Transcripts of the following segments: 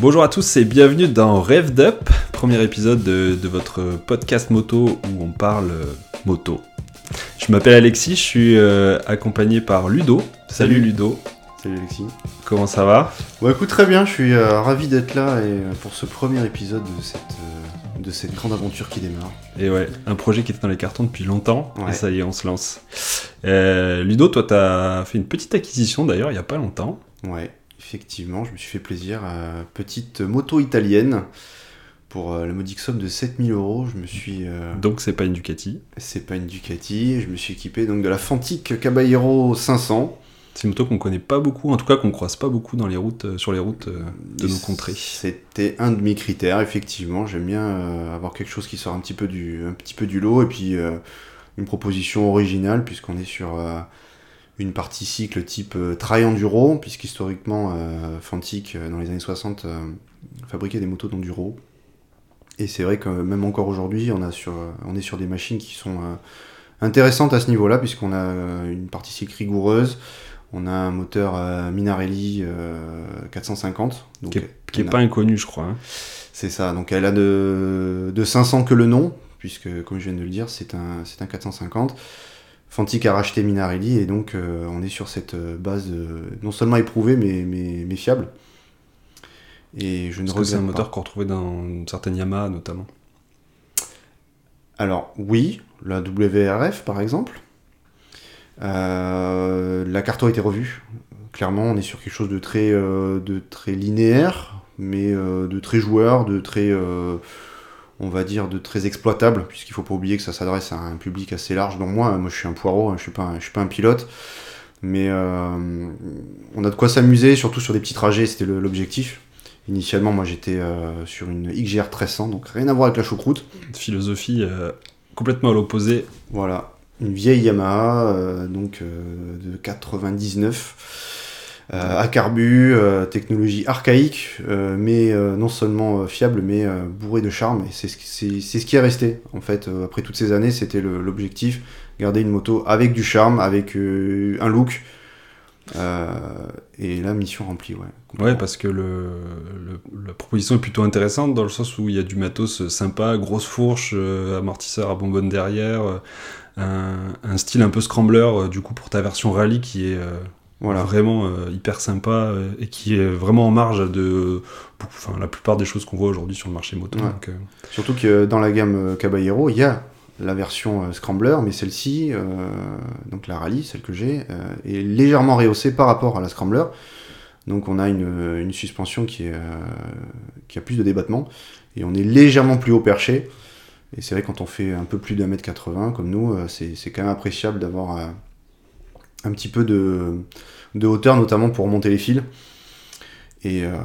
Bonjour à tous et bienvenue dans Rev'd Up, premier épisode de, de votre podcast moto où on parle euh, moto. Je m'appelle Alexis, je suis euh, accompagné par Ludo. Salut, Salut. Ludo, Salut Alexis. comment ça va? Bon écoute très bien, je suis euh, ravi d'être là et euh, pour ce premier épisode de cette, de cette grande aventure qui démarre. Et ouais, un projet qui était dans les cartons depuis longtemps Ouais. et ça y est, on se lance. Ludo, toi t'as fait une petite acquisition d'ailleurs il y a pas longtemps. Ouais, effectivement, je me suis fait plaisir. euh, petite moto italienne pour euh, la modique somme de 7000 euros. Je me suis. euh, Donc c'est pas une Ducati. c'est pas une Ducati, je me suis équipé donc de la Fantic Caballero 500. C'est une moto qu'on connaît pas beaucoup, en tout cas qu'on croise pas beaucoup dans les routes, sur les routes de nos contrées. C'était un de mes critères, effectivement. J'aime bien euh, avoir quelque chose qui sort un petit peu du, un petit peu du lot et puis euh, une proposition originale puisqu'on est sur une partie cycle type euh, Tri-Enduro, puisqu'historiquement euh, Fantic euh, dans les années 60 euh, fabriquait des motos d'enduro. Et c'est vrai que même encore aujourd'hui, on, a sur, euh, on est sur des machines qui sont intéressantes à ce niveau-là puisqu'on a une partie cycle rigoureuse. On a un moteur Minarelli euh, 450. Donc, Qui est, qui est on a- pas inconnu, je crois. hein. c'est ça, donc elle a de, de 500 que le nom, puisque comme je viens de le dire, c'est un, c'est un 450. Fantic a racheté Minarelli et donc euh, on est sur cette euh, base euh, non seulement éprouvée mais, mais, mais fiable. Et je ne Parce que c'est un moteur qu'on retrouvait dans certaines Yamaha notamment. Alors oui, la WRF par exemple. Euh, la carte a été revue. Clairement, on est sur quelque chose de très, de très linéaire, mais de très joueur, de très, on va dire, de très exploitable, puisqu'il faut pas oublier que ça s'adresse à un public assez large. dont moi, moi, je suis un poireau, hein, je suis pas, un- je suis pas un pilote, mais euh, on a de quoi s'amuser, surtout sur des petits trajets. C'était l'objectif. Initialement, moi, j'étais euh, sur une XGR 1300, donc rien à voir avec la choucroute. Philosophie euh, complètement à l'opposé. Voilà, une vieille Yamaha, donc de 99, euh, à carbu, euh, technologie archaïque, euh, mais euh, non seulement euh, fiable, mais euh, bourré de charme. Et c'est ce, qui- est resté, en fait. Euh, après toutes ces années, c'était l'objectif, garder une moto avec du charme, avec euh, un look. Euh, et là, mission remplie, ouais. Ouais, parce que la proposition est plutôt intéressante dans le sens où il y a du matos sympa, grosse fourche, euh, amortisseur à bonbonne derrière, euh, un, un style un peu scrambler euh, du coup pour ta version rallye qui est euh, Voilà. vraiment euh, hyper sympa euh, et qui est vraiment en marge de enfin, la plupart des choses qu'on voit aujourd'hui sur le marché moto. Ouais. donc, euh, Surtout que dans la gamme Caballero, il y a la version Scrambler, mais celle-ci, donc la Rallye, celle que j'ai, est légèrement rehaussée par rapport à la Scrambler. Donc on a une, une suspension qui, est, qui a plus de débattement, et on est légèrement plus haut perché. Et c'est vrai quand on fait un peu plus d'un mètre 80 comme nous, c'est c'est quand même appréciable d'avoir un petit peu de, de hauteur, notamment pour monter les fils et euh,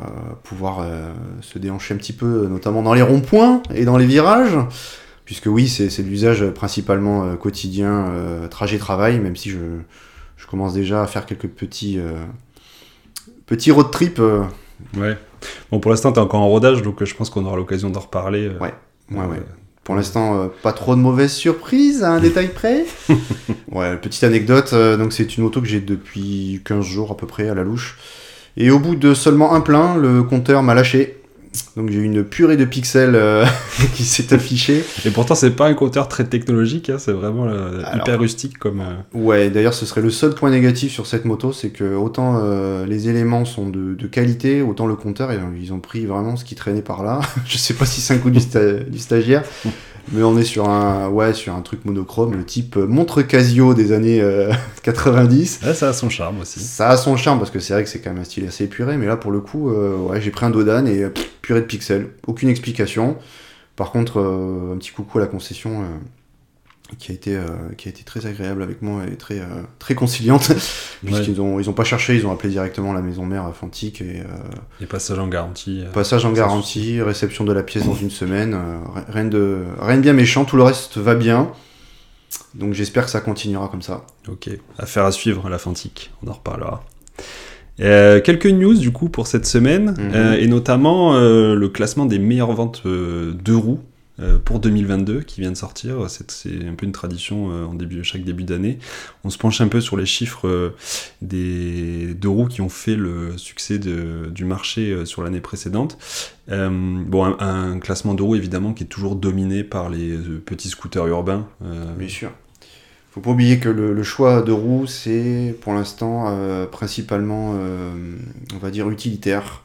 pouvoir euh, se déhancher un petit peu, notamment dans les ronds-points et dans les virages, puisque oui, c'est l'usage principalement euh, quotidien, trajet-travail, même si je, je commence déjà à faire quelques petits, petits road trips. euh, ouais. Bon, pour l'instant, t'es encore en rodage, donc je pense qu'on aura l'occasion d'en reparler. Ouais, ouais, ouais. Pour l'instant, euh, pas trop de mauvaises surprises, à un détail près. ouais, petite anecdote, euh, donc c'est une moto que j'ai depuis 15 jours à peu près à la louche. Et au bout de seulement un plein, le compteur m'a lâché. Donc j'ai eu une purée de pixels euh, qui s'est affichée. Et pourtant, c'est pas un compteur très technologique, hein, c'est vraiment euh, Alors- hyper rustique comme. euh, Ouais, d'ailleurs ce serait le seul point négatif sur cette moto, c'est que autant les éléments sont de, de qualité, autant le compteur, ils ont- ils ont pris vraiment ce qui traînait par là. Je sais pas si c'est un coup du, sta- du stagiaire, mais on est sur un, ouais, sur un truc monochrome, le type euh, montre Casio des années euh, 90. ouais, ça a son charme aussi. Ça a son charme parce que c'est vrai que c'est quand même un style assez épuré, mais là pour le coup, euh, ouais, j'ai pris un Dodan et pff, purée de pixels, aucune explication. Par contre, euh, un petit coucou à la concession euh, qui a été euh, qui a été très agréable avec moi et très euh, très conciliante puisqu'ils ont ils ont pas cherché, ils ont appelé directement la maison mère à et euh, Les passages en garantie. passage en garantie, réception de la pièce dans une semaine, ri- rien de rien de bien méchant, tout le reste va bien. Donc j'espère que ça continuera comme ça. Ok, affaire à suivre, la Fantique, on en reparlera. Euh, quelques news du coup pour cette semaine, Mhm. euh, et notamment euh, le classement des meilleures ventes de roues pour 2022 qui vient de sortir. C'est un peu une tradition euh, en début, chaque début d'année. On se penche un peu sur les chiffres euh, des deux roues qui ont fait le succès du marché euh, sur l'année précédente. Euh, bon, un, classement de roues évidemment qui est toujours dominé par les euh, petits scooters urbains. euh, Bien sûr. Faut pas oublier que le, choix de roues, c'est pour l'instant euh, principalement, euh, on va dire, utilitaire.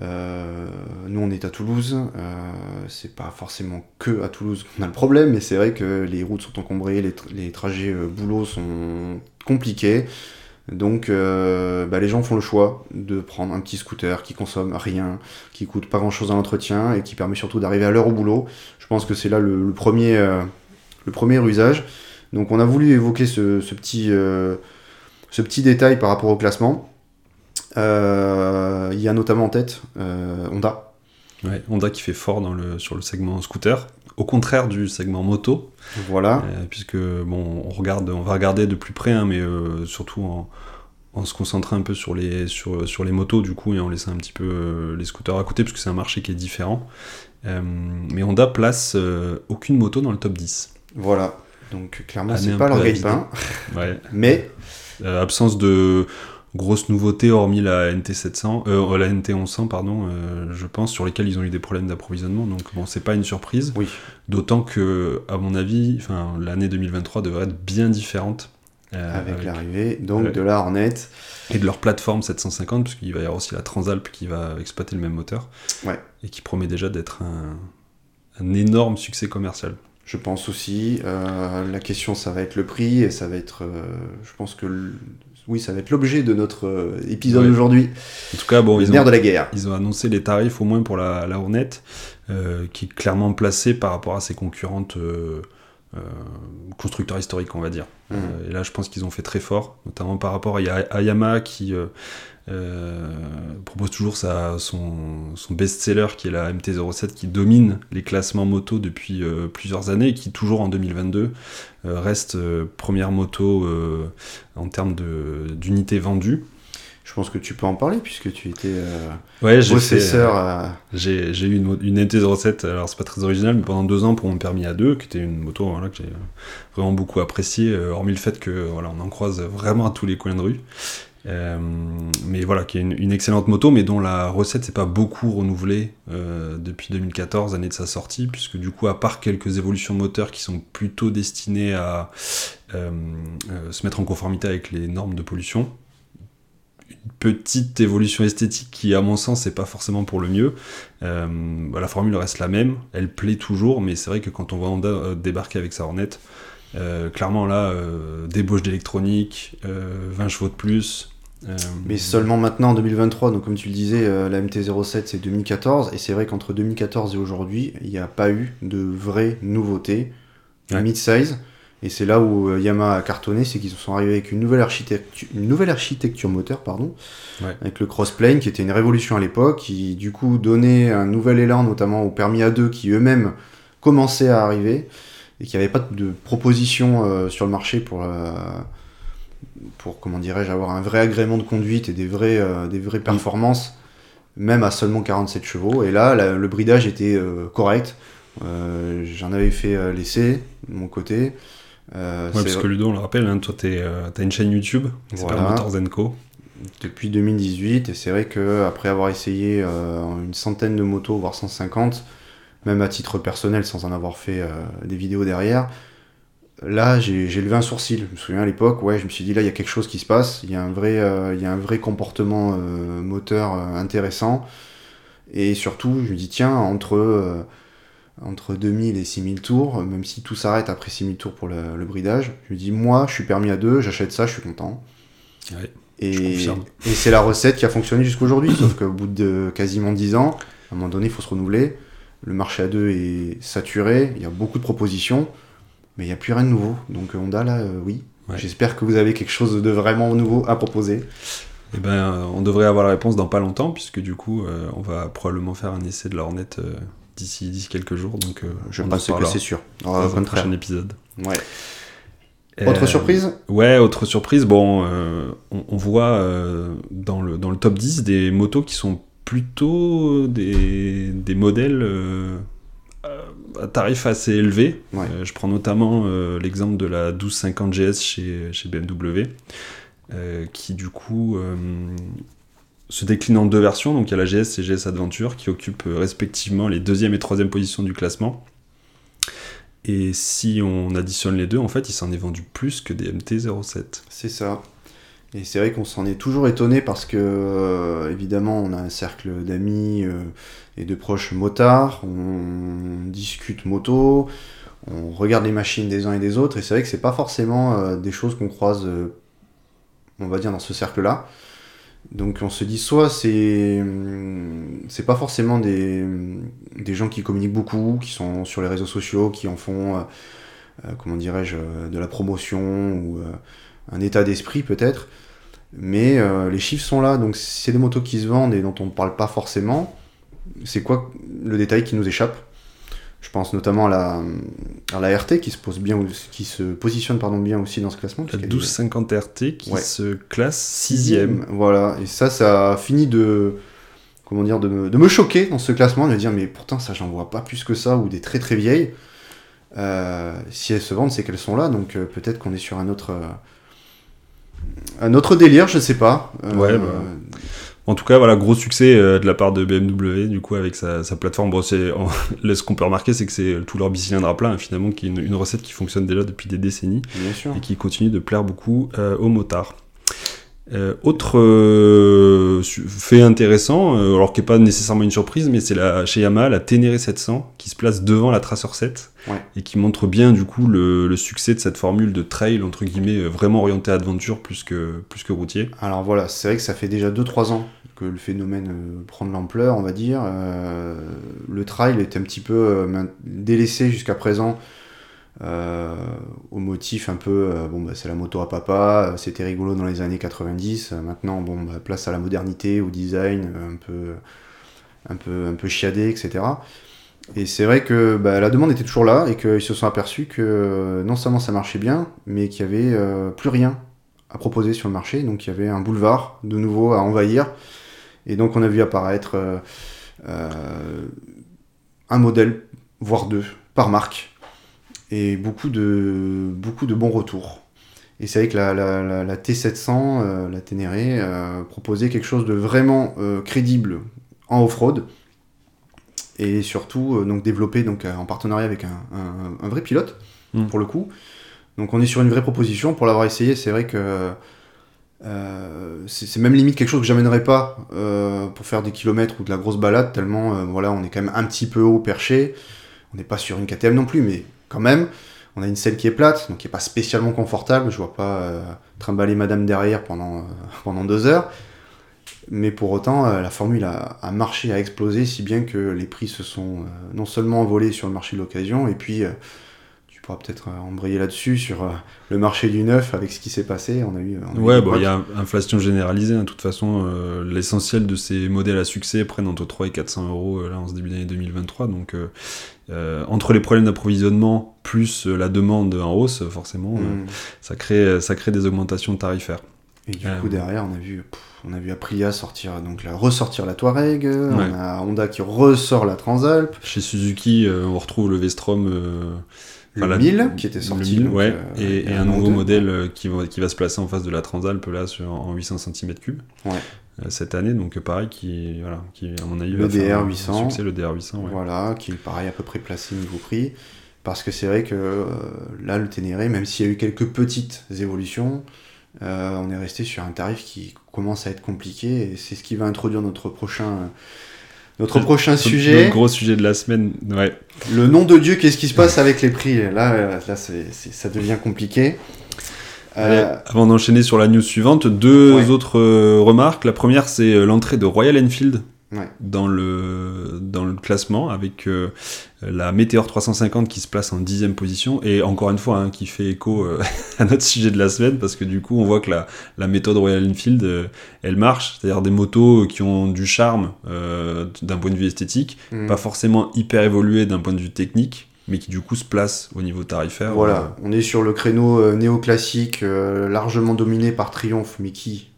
Euh, nous, on est à Toulouse. Euh, c'est pas forcément que à Toulouse qu'on a le problème, mais c'est vrai que les routes sont encombrées, les, les trajets euh, boulot sont compliqués. Donc, bah, les gens font le choix de prendre un petit scooter qui consomme rien, qui coûte pas grand chose à l'entretien et qui permet surtout d'arriver à l'heure au boulot. Je pense que c'est là le, premier, le premier usage. Donc on a voulu évoquer ce, petit, ce petit détail par rapport au classement. Euh, Il y a notamment en tête euh, Honda. ouais, Honda qui fait fort dans le, sur le segment scooter. Au contraire du segment moto, Voilà. Euh, puisque bon, on regarde, on va regarder de plus près, hein, mais euh, surtout en, en se concentrant un peu sur les sur, sur les motos du coup et en laissant un petit peu euh, les scooters à côté, parce que c'est un marché qui est différent. Mais Honda place aucune moto dans le top 10. Voilà. Donc clairement, c'est pas leur gagne-pain. Ouais. Mais absence de grosses nouveautés hormis la NT700, euh, la NT1100 pardon, euh, je pense, sur lesquelles ils ont eu des problèmes d'approvisionnement. Donc bon, c'est pas une surprise. oui, D'autant que, à mon avis, enfin, l'année 2023 devrait être bien différente. euh, avec l'arrivée donc de la Hornet. et de leur plateforme 750, puisqu'il va y avoir aussi la Transalp qui va exploiter le même moteur. Ouais. Et qui promet déjà d'être un, un énorme succès commercial. Je pense aussi. euh, la question, ça va être le prix et ça va être. euh, je pense que. Oui, ça va être l'objet de notre euh, épisode Ouais. aujourd'hui. En tout cas, bon, ils ont, de la guerre. ils ont annoncé les tarifs au moins pour la, la Hornet, euh, qui est clairement placée par rapport à ses concurrentes euh, euh, constructeurs historiques, on va dire. Euh, et là, je pense qu'ils ont fait très fort, notamment par rapport à Ya- à Yamaha qui propose toujours sa, son, son best-seller qui est la MT-07 qui domine les classements moto depuis euh, plusieurs années et qui, toujours en 2022, euh, reste euh, première moto euh, en termes d'unités vendues. Je pense que tu peux en parler puisque tu étais euh, Ouais, possesseur. euh, j'ai eu une, mo- une MT-07, alors c'est pas très original, mais pendant deux ans pour mon permis A2, qui était une moto voilà, que j'ai vraiment beaucoup appréciée, euh, hormis le fait que voilà, on en croise vraiment à tous les coins de rue. Euh, mais voilà, qui est une, excellente moto, mais dont la recette s'est pas beaucoup renouvelée euh, depuis 2014, année de sa sortie, puisque du coup, à part quelques évolutions moteurs qui sont plutôt destinées à euh, se mettre en conformité avec les normes de pollution, une petite évolution esthétique qui, à mon sens, c'est pas forcément pour le mieux. Bah, la formule reste la même, elle plaît toujours, mais c'est vrai que quand on voit Honda débarquer avec sa Hornet, clairement là, débauche d'électronique, euh, 20 chevaux de plus. Euh, Mais seulement maintenant en 2023, donc comme tu le disais, euh, la MT-07 c'est 2014, et c'est vrai qu'entre 2014 et aujourd'hui, il n'y a pas eu de vraie nouveauté Ouais. mid-size. Et c'est là où euh, Yamaha a cartonné, c'est qu'ils sont arrivés avec une nouvelle architecture, une nouvelle architecture moteur, pardon, Ouais. avec le crossplane qui était une révolution à l'époque, qui du coup donnait un nouvel élan notamment aux permis A2 qui eux-mêmes commençaient à arriver et qui n'avaient pas de proposition euh, sur le marché pour euh, pour comment dirais-je avoir un vrai agrément de conduite et des vrais euh, des vraies performances même à seulement 47 chevaux et là la- le bridage était euh, correct Euh, j'en avais fait l'essai de mon côté Ouais, c'est- parce que Ludo, on le rappelle, hein, toi, t'es, t'as une chaîne YouTube Voilà. Motors Co. depuis 2018 et c'est vrai que après avoir essayé une centaine de motos voire 150 même à titre personnel sans en avoir fait des vidéos derrière là j'ai levé un sourcil. Je me souviens à l'époque ouais je me suis dit là il y a quelque chose qui se passe. Il y a un vrai euh, il y a un vrai comportement euh, moteur euh, intéressant. Et surtout je me dis tiens entre entre 2000 et 6000 tours, même si tout s'arrête après 6000 tours pour le, le bridage, je me dis, moi, je suis permis à deux, j'achète ça, je suis content. Ouais, Et, c'est la recette qui a fonctionné jusqu'à aujourd'hui, sauf qu'au bout de quasiment 10 ans, à un moment donné, il faut se renouveler. Le marché à deux est saturé, il y a beaucoup de propositions, mais il n'y a plus rien de nouveau. Donc Honda, là, euh, oui. Ouais. J'espère que vous avez quelque chose de vraiment nouveau à proposer. Eh ben, euh, on devrait avoir la réponse dans pas longtemps, puisque du coup, euh, on va probablement faire un essai de la Hornet euh, d'ici, d'ici quelques jours. Donc, euh, Je pense que c'est sûr. dans un prochain épisode. Ouais. Autre Euh, surprise? Ouais, autre surprise, bon, euh, on, on voit euh, dans, le, dans le top 10 des motos qui sont plutôt des, des modèles euh, euh, à tarif assez élevé. Ouais. Euh, je prends notamment euh, l'exemple de la 1250 GS chez, chez BMW, euh, qui du coup se décline en deux versions. Donc il y a la GS et GS Adventure qui occupent respectivement les deuxième et troisième positions du classement. Et si on additionne les deux, en fait, il s'en est vendu plus que des MT-07. C'est ça. Et c'est vrai qu'on s'en est toujours étonné parce que, euh, évidemment, on a un cercle d'amis euh, et de proches motards, on discute moto, on regarde les machines des uns et des autres, et c'est vrai que c'est pas forcément euh, des choses qu'on croise, euh, on va dire, dans ce cercle-là. Donc on se dit soit c'est hum, c'est pas forcément des, des gens qui communiquent beaucoup, qui sont sur les réseaux sociaux, qui en font, euh, comment dirais-je, de la promotion ou un état d'esprit peut-être. Mais euh, les chiffres sont là, donc c'est des motos qui se vendent et dont on ne parle pas forcément. C'est quoi le détail qui nous échappe? Je pense notamment à la, à la RT qui se, pose bien, qui se positionne pardon, bien aussi dans ce classement. La puisqu'elle est 1250 RT qui Ouais. se classe sixième. Voilà, et ça, ça a fini de, comment dire, de me, de me choquer dans ce classement, de me dire, mais pourtant, ça, j'en vois pas plus que ça, ou des très très vieilles. Euh, si elles se vendent, c'est qu'elles sont là, donc euh, peut-être qu'on est sur un autre, euh, un autre délire, je sais pas. Euh, Ouais, bah. En tout cas, voilà, gros succès euh, de la part de BMW, du coup, avec sa, sa plateforme. Bon, en- là, ce qu'on peut remarquer, c'est que c'est tout leur bicylindre à plat, hein, finalement, qui est une, une recette qui fonctionne déjà depuis des décennies et qui continue de plaire beaucoup euh, aux motards. Euh, autre euh, fait intéressant, euh, alors qui n'est pas nécessairement une surprise, mais c'est la, chez Yamaha la Ténéré 700 qui se place devant la Tracer 7 Ouais. et qui montre bien du coup le, le succès de cette formule de trail entre guillemets vraiment orientée à aventure plus que, plus que routier. Alors voilà, c'est vrai que ça fait déjà 2-3 ans que le phénomène prend de l'ampleur, on va dire. Le trail est un petit peu délaissé jusqu'à présent euh, au motif un peu, euh, bon bah c'est la moto à papa, euh, c'était rigolo dans les années 90, euh, maintenant bon bah, place à la modernité, au design, un peu, un peu, un peu chiadé, etc. Et c'est vrai que bah, la demande était toujours là et qu'ils se sont aperçus que non seulement ça marchait bien, mais qu'il y avait plus rien à proposer sur le marché. Donc il y avait un boulevard de nouveau à envahir. Et donc on a vu apparaître un modèle, voire deux, par marque. Et beaucoup de, beaucoup de bons retours. Et c'est vrai que la, la- la- la T700, euh, la Ténéré, euh, proposait quelque chose de vraiment euh, crédible en off-road. Et surtout, donc développé donc, en partenariat avec un, un- un vrai pilote, Mm. pour le coup. Donc on est sur une vraie proposition. Pour l'avoir essayé, c'est vrai que c'est même limite quelque chose que j'amènerais pas pour faire des kilomètres ou de la grosse balade, tellement voilà, on est quand même un petit peu haut perché. On n'est pas sur une KTM non plus, mais quand même, on a une selle qui est plate, donc qui est pas spécialement confortable. Je vois pas euh, trimballer madame derrière pendant, euh, pendant deux heures. Mais pour autant, euh, la formule a, a marché, a explosé, si bien que les prix se sont non seulement envolés sur le marché de l'occasion, et puis pourras peut-être euh, embrayer là-dessus sur euh, le marché du neuf avec ce qui s'est passé. On a eu, on a eu Ouais, bon, couacs. il y a inflation généralisée. hein. De toute façon, euh, l'essentiel de ces modèles à succès prennent entre 3 et 400 euros là en ce début d'année 2023. Donc, euh, entre les problèmes d'approvisionnement plus la demande en hausse, forcément, euh, Mm. ça, crée, ça crée des augmentations tarifaires. Et du coup, derrière, on a vu, pff, on a vu Aprilia sortir, donc la, ressortir la Touareg, on a Honda qui ressort la Transalp, Chez Suzuki, euh, on retrouve le V-Strom. euh, le enfin, la- 1000 qui était le sorti. 1000, donc, ouais, euh, et, et un nouveau modèle euh, qui, va, qui va se placer en face de la Transalp là sur, en 800 cm3 Ouais. cette année. Donc, euh, pareil, qui, voilà, qui à mon avis, Le va faire un- un DR800. succès, le DR800. ouais. Voilà, qui est pareil à peu près placé niveau prix. Parce que c'est vrai que euh, là, le Ténéré, même s'il y a eu quelques petites évolutions, euh, on est resté sur un tarif qui commence à être compliqué et c'est ce qui va introduire notre prochain, notre Le- prochain sujet. Notre gros sujet de la semaine, ouais. Le nom de Dieu, qu'est-ce qui se passe avec les prix? Là, euh, ça devient compliqué. Allez, Euh, avant d'enchaîner sur la news suivante, deux Ouais. autres euh, remarques. La première, c'est l'entrée de Royal Enfield Ouais. dans, le, dans le classement avec euh, la Meteor 350 qui se place en dixième position et encore une fois hein, qui fait écho euh, à notre sujet de la semaine parce que du coup on voit que la, la méthode Royal Enfield euh, elle marche, c'est-à-dire des motos qui ont du charme euh, d'un point de vue esthétique, mm. pas forcément hyper évoluées d'un point de vue technique mais qui du coup se placent au niveau tarifaire. Voilà, on est sur le créneau euh, néoclassique, euh, largement dominé par Triumph, mais qui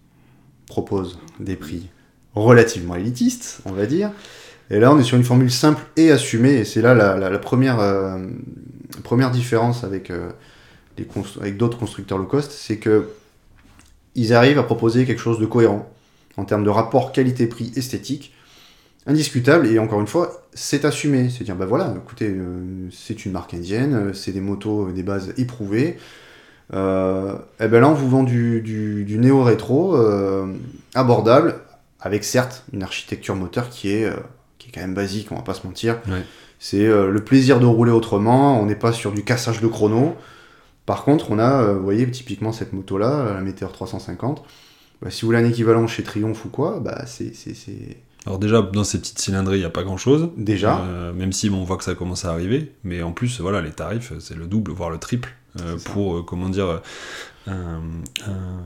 propose des prix relativement élitistes, on va dire. Et là, on est sur une formule simple et assumée, et c'est là la, euh, première différence avec, euh, avec d'autres constructeurs low cost, c'est que ils arrivent à proposer quelque chose de cohérent en termes de rapport qualité-prix esthétique, indiscutable, et encore une fois, c'est assumé. C'est dire, bah voilà, écoutez, euh, c'est une marque indienne, c'est des motos, des bases éprouvées. Et ben là, on vous vend du, néo-rétro abordable, avec certes une architecture moteur qui est, euh, qui est quand même basique, on va pas se mentir. Ouais. C'est euh, le plaisir de rouler autrement, on n'est pas sur du cassage de chrono. Par contre, on a, euh, vous voyez, typiquement cette moto-là, la Meteor 350. Bah, si vous voulez un équivalent chez Triumph ou quoi, bah c'est c'est- c'est- Alors déjà, dans ces petites cylindrées, il n'y a pas grand-chose. déjà. Euh, même si bon, on voit que ça commence à arriver. Mais en plus, voilà, les tarifs, c'est le double, voire le triple. euh, pour, euh, comment dire, un, un-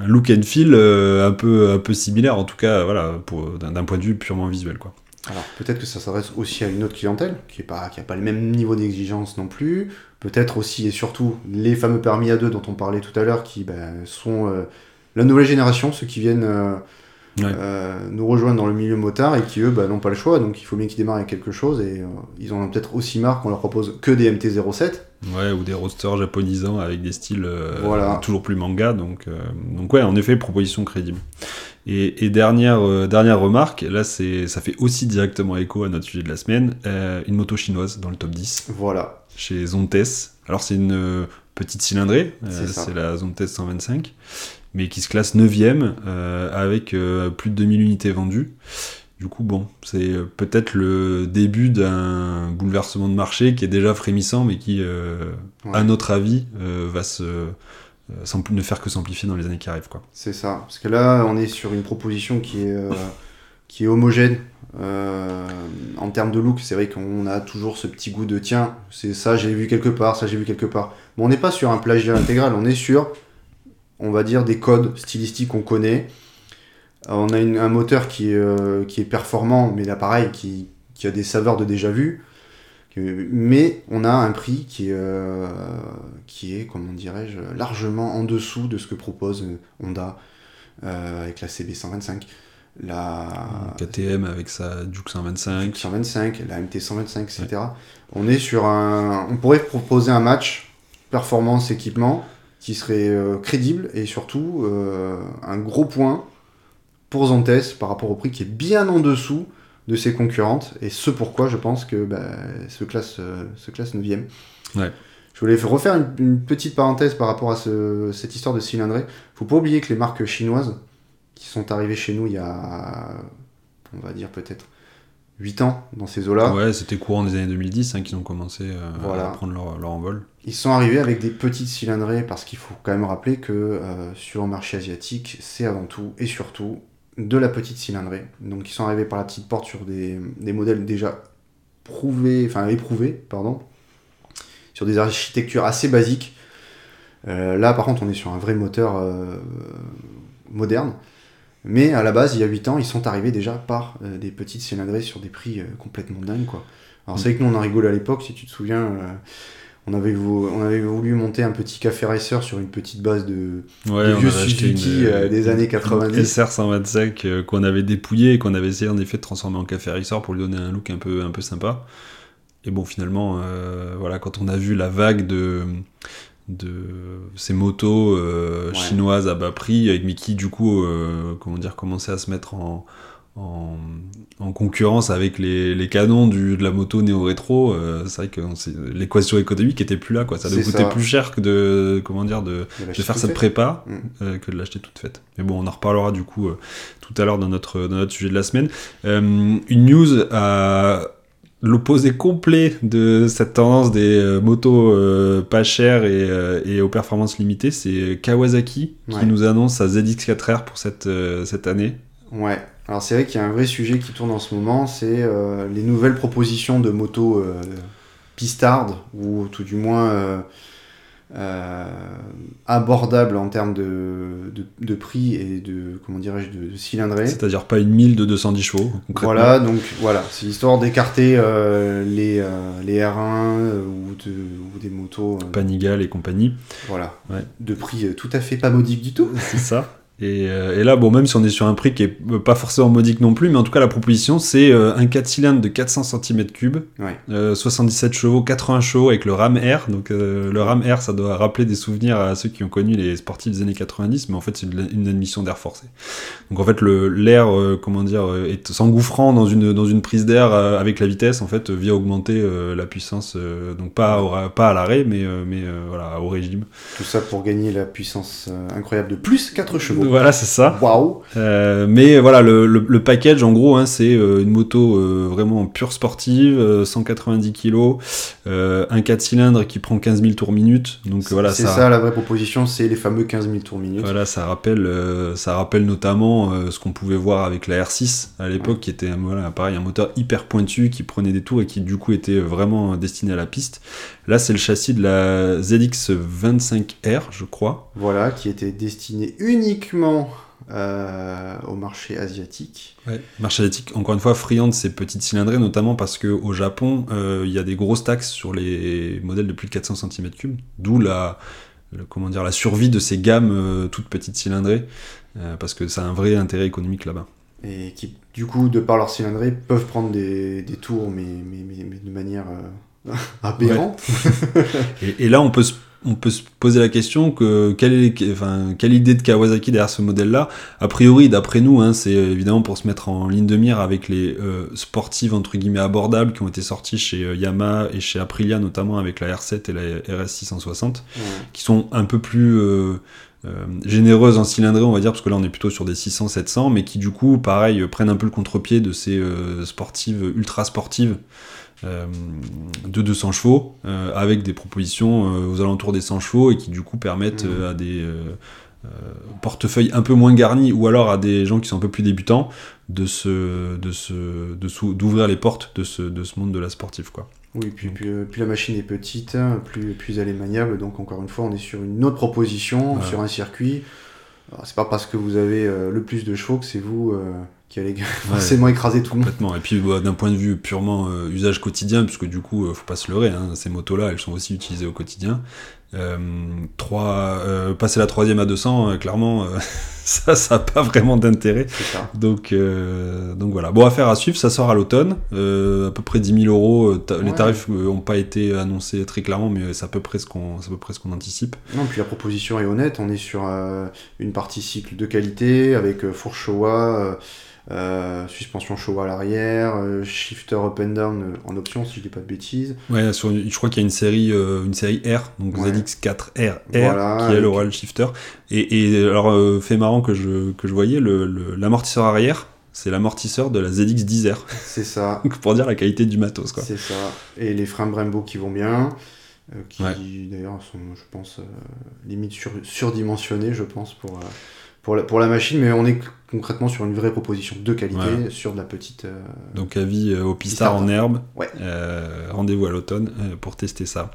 un look and feel euh, un, peu, un peu similaire, en tout cas, voilà, d'un point de vue purement visuel. Quoi. Alors peut-être que ça s'adresse aussi à une autre clientèle qui n'a pas, qui a pas le même niveau d'exigence non plus. Peut-être aussi et surtout les fameux permis A2 dont on parlait tout à l'heure qui ben, sont euh, la nouvelle génération, ceux qui viennent euh, Ouais. euh, nous rejoindre dans le milieu motard et qui eux ben, n'ont pas le choix. Donc il faut bien qu'ils démarrent avec quelque chose et ils en ont peut-être aussi marre qu'on leur propose que des MT-07. Ouais, ou des rosters japonisants avec des styles euh, Voilà. toujours plus manga. Donc, euh, donc ouais, en effet, proposition crédible. Et, et dernière, euh, dernière remarque, là, c'est, ça fait aussi directement écho à notre sujet de la semaine, euh, une moto chinoise dans le top 10 Voilà. chez Zontes. Alors c'est une petite cylindrée, C'est la Zontes 125, mais qui se classe 9ème euh, avec euh, plus de 2000 unités vendues. Du coup, bon, c'est euh, peut-être le début d'un bouleversement de marché qui est déjà frémissant, mais qui, euh, Ouais. à notre avis, euh, va se, euh, ne faire que s'amplifier dans les années qui arrivent. Quoi. C'est ça. Parce que là, on est sur une proposition qui est, qui est homogène. En termes de look, c'est vrai qu'on a toujours ce petit goût de tiens, c'est ça j'ai vu quelque part, ça j'ai vu quelque part. Mais on n'est pas sur un plagiat intégral, on est sur, on va dire, des codes stylistiques qu'on connaît. On a une- un moteur qui est, euh, qui est performant, mais là pareil, qui, qui a des saveurs de déjà vu. Mais on a un prix qui est, euh, qui est, comment dirais-je, largement en dessous de ce que propose Honda euh, avec la CB125, la KTM avec sa Duke 125. 125, la MT125, etc. On est sur un, on pourrait proposer un match performance équipement qui serait crédible et surtout un gros point pour Zontes par rapport au prix qui est bien en dessous de ses concurrentes et ce pourquoi je pense que bah, ce classe euh, ce classe 9 Ouais. Je voulais refaire une, une petite parenthèse par rapport à ce- cette histoire de cylindrée. Faut pas oublier que les marques chinoises qui sont arrivées chez nous il y a on va dire peut-être 8 ans dans ces eaux-là. Ouais, c'était courant des années 2010 hein, qu'ils ont commencé euh, Voilà. à prendre leur, leur envol. Ils sont arrivés avec des petites cylindrées parce qu'il faut quand même rappeler que euh, sur le marché asiatique, c'est avant tout et surtout de la petite cylindrée. Donc ils sont arrivés par la petite porte sur des, modèles déjà prouvés, enfin éprouvés, pardon, sur des architectures assez basiques. Euh, là par contre on est sur un vrai moteur euh, moderne. Mais à la base, il y a 8 ans, ils sont arrivés déjà par euh, des petites cylindrées sur des prix complètement dingues. Quoi. Alors c'est vrai que nous on en rigolait à l'époque, si tu te souviens. On avait, vou- on avait voulu monter un petit café racer sur une petite base de, Ouais, de vieux Suzuki euh, des années 90. SR 125 euh, qu'on avait dépouillé et qu'on avait essayé en effet de transformer en café racer pour lui donner un look un peu, un peu sympa. Et bon, finalement, euh, voilà, quand on a vu la vague de, de ces motos euh, Ouais. chinoises à bas prix, avec Mickey, du coup, comment dire, commençait à se mettre en, en, en concurrence avec les, les canons du, de la moto néo-rétro, euh, c'est vrai que l'équation économique était plus là, quoi. Ça nous coûtait ça. plus cher que de, comment dire, de, de faire cette prépa Mm. euh, que de l'acheter toute faite. Mais bon, on en reparlera du coup euh, tout à l'heure dans notre, dans notre sujet de la semaine. Une news à l'opposé complet de cette tendance des motos euh, pas chères et, euh, et aux performances limitées, c'est Kawasaki qui nous annonce sa ZX4R pour cette, euh, cette année. Ouais. Alors c'est vrai qu'il y a un vrai sujet qui tourne en ce moment, c'est euh, les nouvelles propositions de motos euh, pistardes, ou tout du moins euh, abordables en termes de, de, de prix et de, comment dirais-je, de, de cylindrée. C'est-à-dire pas une 1000 de 210 chevaux. Voilà, donc voilà, c'est histoire d'écarter les, les R1 euh, ou, de- ou des motos Panigale et compagnie. voilà, Ouais. de prix tout à fait pas modique du tout. C'est ça. Et, euh, et là, bon, même si on est sur un prix qui est pas forcément modique non plus, mais en tout cas, la proposition, c'est euh, un 4 cylindres de 400 cm3, Ouais. euh, 77 chevaux, 80 chevaux avec le RAM R. Donc, euh, le RAM R, ça doit rappeler des souvenirs à ceux qui ont connu les sportifs des années 90, mais en fait, c'est une, une admission d'air forcé. Donc, en fait, l'air, euh, comment dire, euh, est s'engouffrant dans une, dans une prise d'air euh, avec la vitesse, en fait, euh, vient augmenter euh, la puissance, euh, donc pas, au- pas à l'arrêt, mais, euh, mais euh, voilà, au régime. Tout ça pour gagner la puissance euh, incroyable de plus 4 chevaux. Voilà, c'est ça. Waouh Euh, mais voilà, le, le- le package, en gros, hein, c'est euh, une moto euh, vraiment pure sportive, euh, 190 kg, euh, un 4 cylindres qui prend 15 000 tours minute. Donc voilà, C'est ça, ça. la vraie proposition, c'est les fameux 15 000 tours minute. voilà, ça rappelle, euh, ça rappelle notamment ce qu'on pouvait voir avec la R6 à l'époque, qui était voilà, pareil, un moteur hyper pointu qui prenait des tours et qui du coup était vraiment destiné à la piste. Là, c'est le châssis de la ZX25R, je crois. Voilà, qui était destiné uniquement euh, au marché asiatique. Ouais. Marché asiatique, encore une fois, friand de ces petites cylindrées, notamment parce qu'au Japon, euh, il y a des grosses taxes sur les modèles de plus de 400 cm3, d'où la, le- comment dire, la survie de ces gammes euh, toutes petites cylindrées, parce que ça a un vrai intérêt économique là-bas. Et qui, du coup, de par leur cylindrée, peuvent prendre des, des tours, mais, mais, mais, mais de manière euh, aberrante. Et, et là, on peut se on peut se poser la question que quelle est enfin, quelle idée de Kawasaki derrière ce modèle-là? A priori, d'après nous, hein, c'est évidemment pour se mettre en ligne de mire avec les euh, sportives entre guillemets abordables qui ont été sorties chez euh, Yamaha et chez Aprilia, notamment avec la R7 et la RS 660, Ouais. qui sont un peu plus euh, euh, généreuses en cylindrée, on va dire, parce que là on est plutôt sur des 600-700, mais qui du coup, pareil, prennent un peu le contre-pied de ces euh, sportives ultra sportives de 200 chevaux, euh, avec des propositions euh, aux alentours des 100 chevaux et qui du coup permettent euh, à des euh, euh, portefeuilles un peu moins garnis ou alors à des gens qui sont un peu plus débutants de se, de se, de d'ouvrir les portes de ce, de ce monde de la sportive, quoi. Oui, puis, euh, la machine est petite, hein, plus, plus elle est maniable. Donc, encore une fois, on est sur une autre proposition, Voilà. sur un circuit. C'est pas parce que vous avez euh, le plus de chevaux que c'est vous euh, qui allez forcément écraser tout le monde. Complètement. Et puis bah, d'un point de vue purement euh, usage quotidien, puisque du coup, euh, faut pas se leurrer, hein, ces motos-là, elles sont aussi utilisées au quotidien. Euh, trois, euh, passer la troisième à 200, euh, clairement, ça, ça a pas vraiment d'intérêt. Donc, donc voilà. Bon, affaire à suivre, ça sort à l'automne, à peu près 10 000 euros. Ta- Les tarifs n'ont pas été annoncés très clairement, mais c'est à peu près ce qu'on, anticipe. Non, puis la proposition est honnête. On est sur une partie cycle de qualité avec Showa, euh, suspension Showa à l'arrière, euh, shifter up and down euh, en option, si je dis pas de bêtises. Ouais, sur je crois qu'il y a une série, une série R, donc Ouais. ZX4R, R, Voilà, qui est avec- le shifter. Et, et alors, fait marrant que je, que je voyais, le- le- l'amortisseur arrière, c'est l'amortisseur de la ZX10R. C'est ça. Donc, pour dire la qualité du matos, quoi. C'est ça. Et les freins Brembo qui vont bien, qui Ouais. d'ailleurs sont, je pense, limite sur- surdimensionnés, je pense, pour, pour, la, pour la machine. Mais on est concrètement sur une vraie proposition de qualité Ouais. sur de la petite. euh, Donc, avis euh, au pistard en herbe. Ouais. Euh, Rendez-vous à l'automne pour tester ça.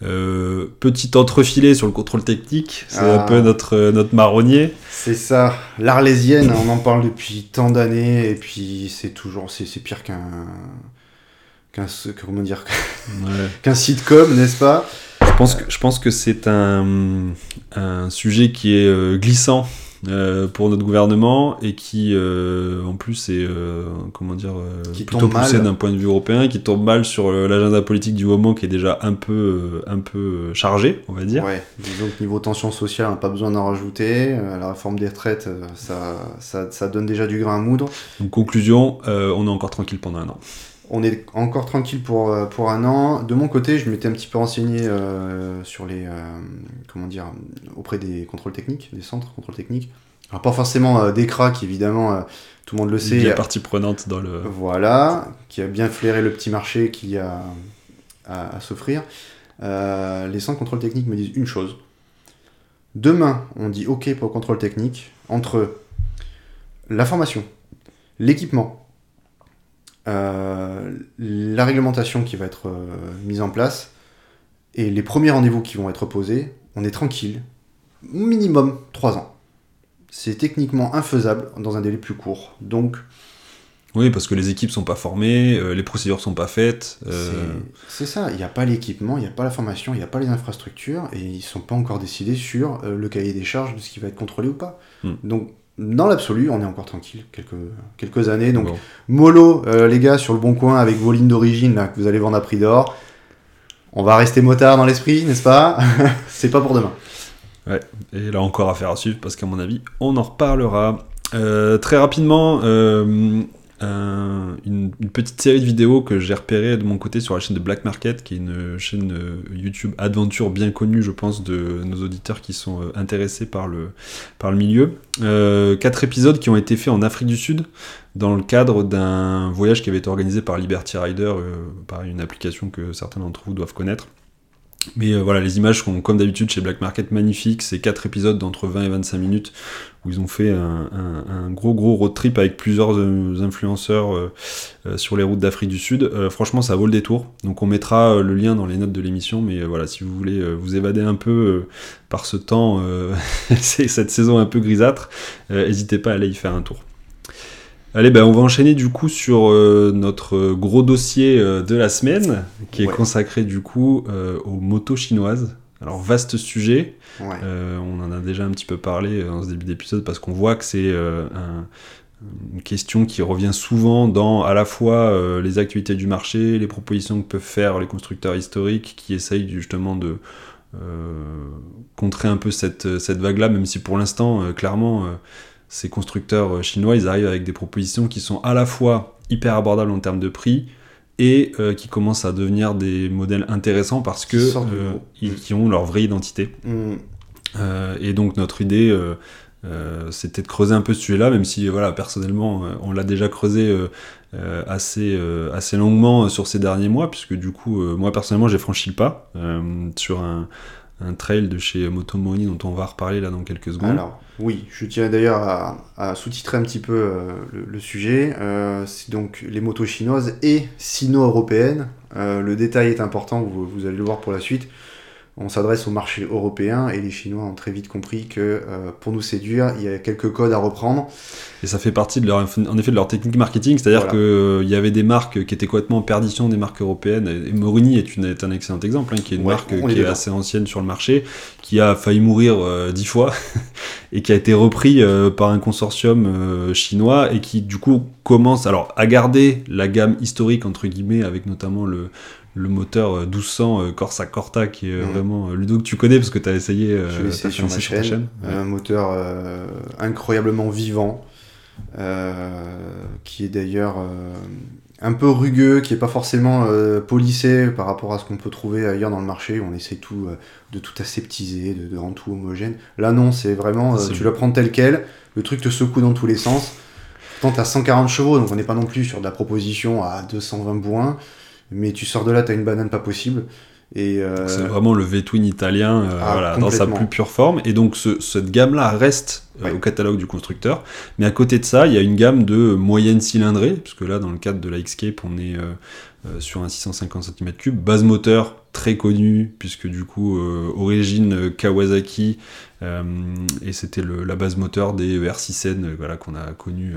Petit entrefilet sur le contrôle technique, c'est Ah. un peu notre, notre marronnier. C'est ça, l'arlésienne, on en parle depuis tant d'années, et puis c'est toujours, c'est pire qu'un, qu'un, comment dire, Ouais. qu'un sitcom, n'est-ce pas? Je pense que, je pense que c'est un, un sujet qui est glissant euh, pour notre gouvernement et qui, euh, en plus, est euh, comment dire, Qui plutôt poussé d'un point de vue européen, qui tombe mal sur l'agenda politique du moment qui est déjà un peu, un peu chargé, on va dire. Ouais, disons que niveau tension sociale, on n'a pas besoin d'en rajouter. La réforme des retraites, ça, ça, ça donne déjà du grain à moudre. Donc, conclusion, on est encore tranquille pendant un an. On est encore tranquille pour, euh, pour un an. De mon côté, je m'étais un petit peu renseigné euh, sur les. euh, comment dire Auprès des contrôles techniques, des centres contrôles techniques. Alors, pas forcément euh, des cracks, évidemment, tout le monde le sait. a partie prenante dans le. Voilà, qui a bien flairé le petit marché qu'il y a à, à s'offrir. Les centres contrôle technique me disent une chose. Demain, on dit OK pour le contrôle technique entre la formation, l'équipement, la réglementation qui va être euh, mise en place et les premiers rendez-vous qui vont être posés. On est tranquille. Minimum 3 ans. C'est techniquement infaisable dans un délai plus court. Donc, Oui, parce que les équipes sont pas formées, les procédures sont pas faites. C'est ça, il n'y a pas l'équipement, il n'y a pas la formation, il n'y a pas les infrastructures, et ils sont pas encore décidés sur le cahier des charges de ce qui va être contrôlé ou pas. Hmm. Donc dans l'absolu, on est encore tranquille quelques, quelques années. Donc, mollo, les gars, sur le bon coin avec vos lignes d'origine que vous allez vendre à prix d'or. On va rester motard dans l'esprit, n'est-ce pas C'est pas pour demain. Ouais, et là encore affaire à suivre parce qu'à mon avis, on en reparlera. Euh, très rapidement, euh, une, petite série de vidéos que j'ai repérées de mon côté sur la chaîne de Black Market, qui est une chaîne euh, YouTube aventure bien connue, je pense, de nos auditeurs qui sont intéressés par le, par le milieu. quatre épisodes qui ont été faits en Afrique du Sud dans le cadre d'un voyage qui avait été organisé par Liberty Rider, par une application que certains d'entre vous doivent connaître. Mais euh, voilà, les images sont comme d'habitude chez Black Market magnifiques. C'est quatre épisodes d'entre 20 et 25 minutes où ils ont fait un, gros gros road trip avec plusieurs euh, influenceurs euh, sur les routes d'Afrique du Sud. franchement, ça vaut le détour. Donc on mettra le lien dans les notes de l'émission. Mais voilà, si vous voulez vous évader un peu par ce temps, cette saison un peu grisâtre, n'hésitez pas à aller y faire un tour. Allez, ben, on va enchaîner du coup sur euh, notre gros dossier euh, de la semaine, qui est consacré du coup euh, aux motos chinoises. Alors, vaste sujet. on en a déjà un petit peu parlé dans ce début d'épisode parce qu'on voit que c'est une question qui revient souvent dans à la fois les activités du marché, les propositions que peuvent faire les constructeurs historiques qui essayent justement de contrer un peu cette, cette vague-là, même si pour l'instant, clairement ces constructeurs euh, chinois, ils arrivent avec des propositions qui sont à la fois hyper abordables en termes de prix et euh, qui commencent à devenir des modèles intéressants parce que euh, ils, qui ont leur vraie identité. Mm. et donc notre idée, c'était de creuser un peu ce sujet-là, même si voilà personnellement on l'a déjà creusé assez assez longuement sur ces derniers mois, puisque du coup moi personnellement j'ai franchi le pas sur un, un trail de chez Motomoni dont on va reparler là dans quelques secondes. Alors, oui, je tiens d'ailleurs à, sous-titrer un petit peu euh, le, sujet. Euh, c'est donc les motos chinoises et sino-européennes. Euh, le détail est important, vous, allez le voir pour la suite on s'adresse au marché européen et les Chinois ont très vite compris que euh, pour nous séduire, il y a quelques codes à reprendre. Et ça fait partie de leur, en effet de leur technique marketing, c'est-à-dire qu'il euh, y avait des marques qui étaient complètement en perdition des marques européennes. Et Morini est, une, est un excellent exemple, hein, qui est une marque qui est, assez ancienne sur le marché, qui a failli mourir euh, dix fois et qui a été repris par un consortium chinois et qui du coup commence alors à garder la gamme historique entre guillemets avec notamment le, le moteur 1200 euh, Corsa Corta qui est mm. vraiment euh, Ludo que tu connais parce que tu as essayé, euh, essayé sur, ma chaîne, un moteur incroyablement vivant qui est d'ailleurs un peu rugueux qui est pas forcément polissé par rapport à ce qu'on peut trouver ailleurs dans le marché. Où on essaie tout de tout aseptiser de, de, rendre tout homogène. Là non c'est vraiment tu le prends tel quel le truc te secoue dans tous les sens. Tu as 140 chevaux donc on n'est pas non plus sur de la proposition à 220 bois mais tu sors de là, tu as une banane pas possible. Et euh, C'est vraiment le V-Twin italien euh, ah, voilà, dans sa plus pure forme. Et donc ce, cette gamme-là reste euh, au catalogue du constructeur. Mais à côté de ça, il y a une gamme de moyenne cylindrée, puisque là, dans le cadre de la Xscape, on est sur un 650 cm3. Base moteur très connu, puisque du coup, origine Kawasaki. et c'était la base moteur des R6N voilà, qu'on a connu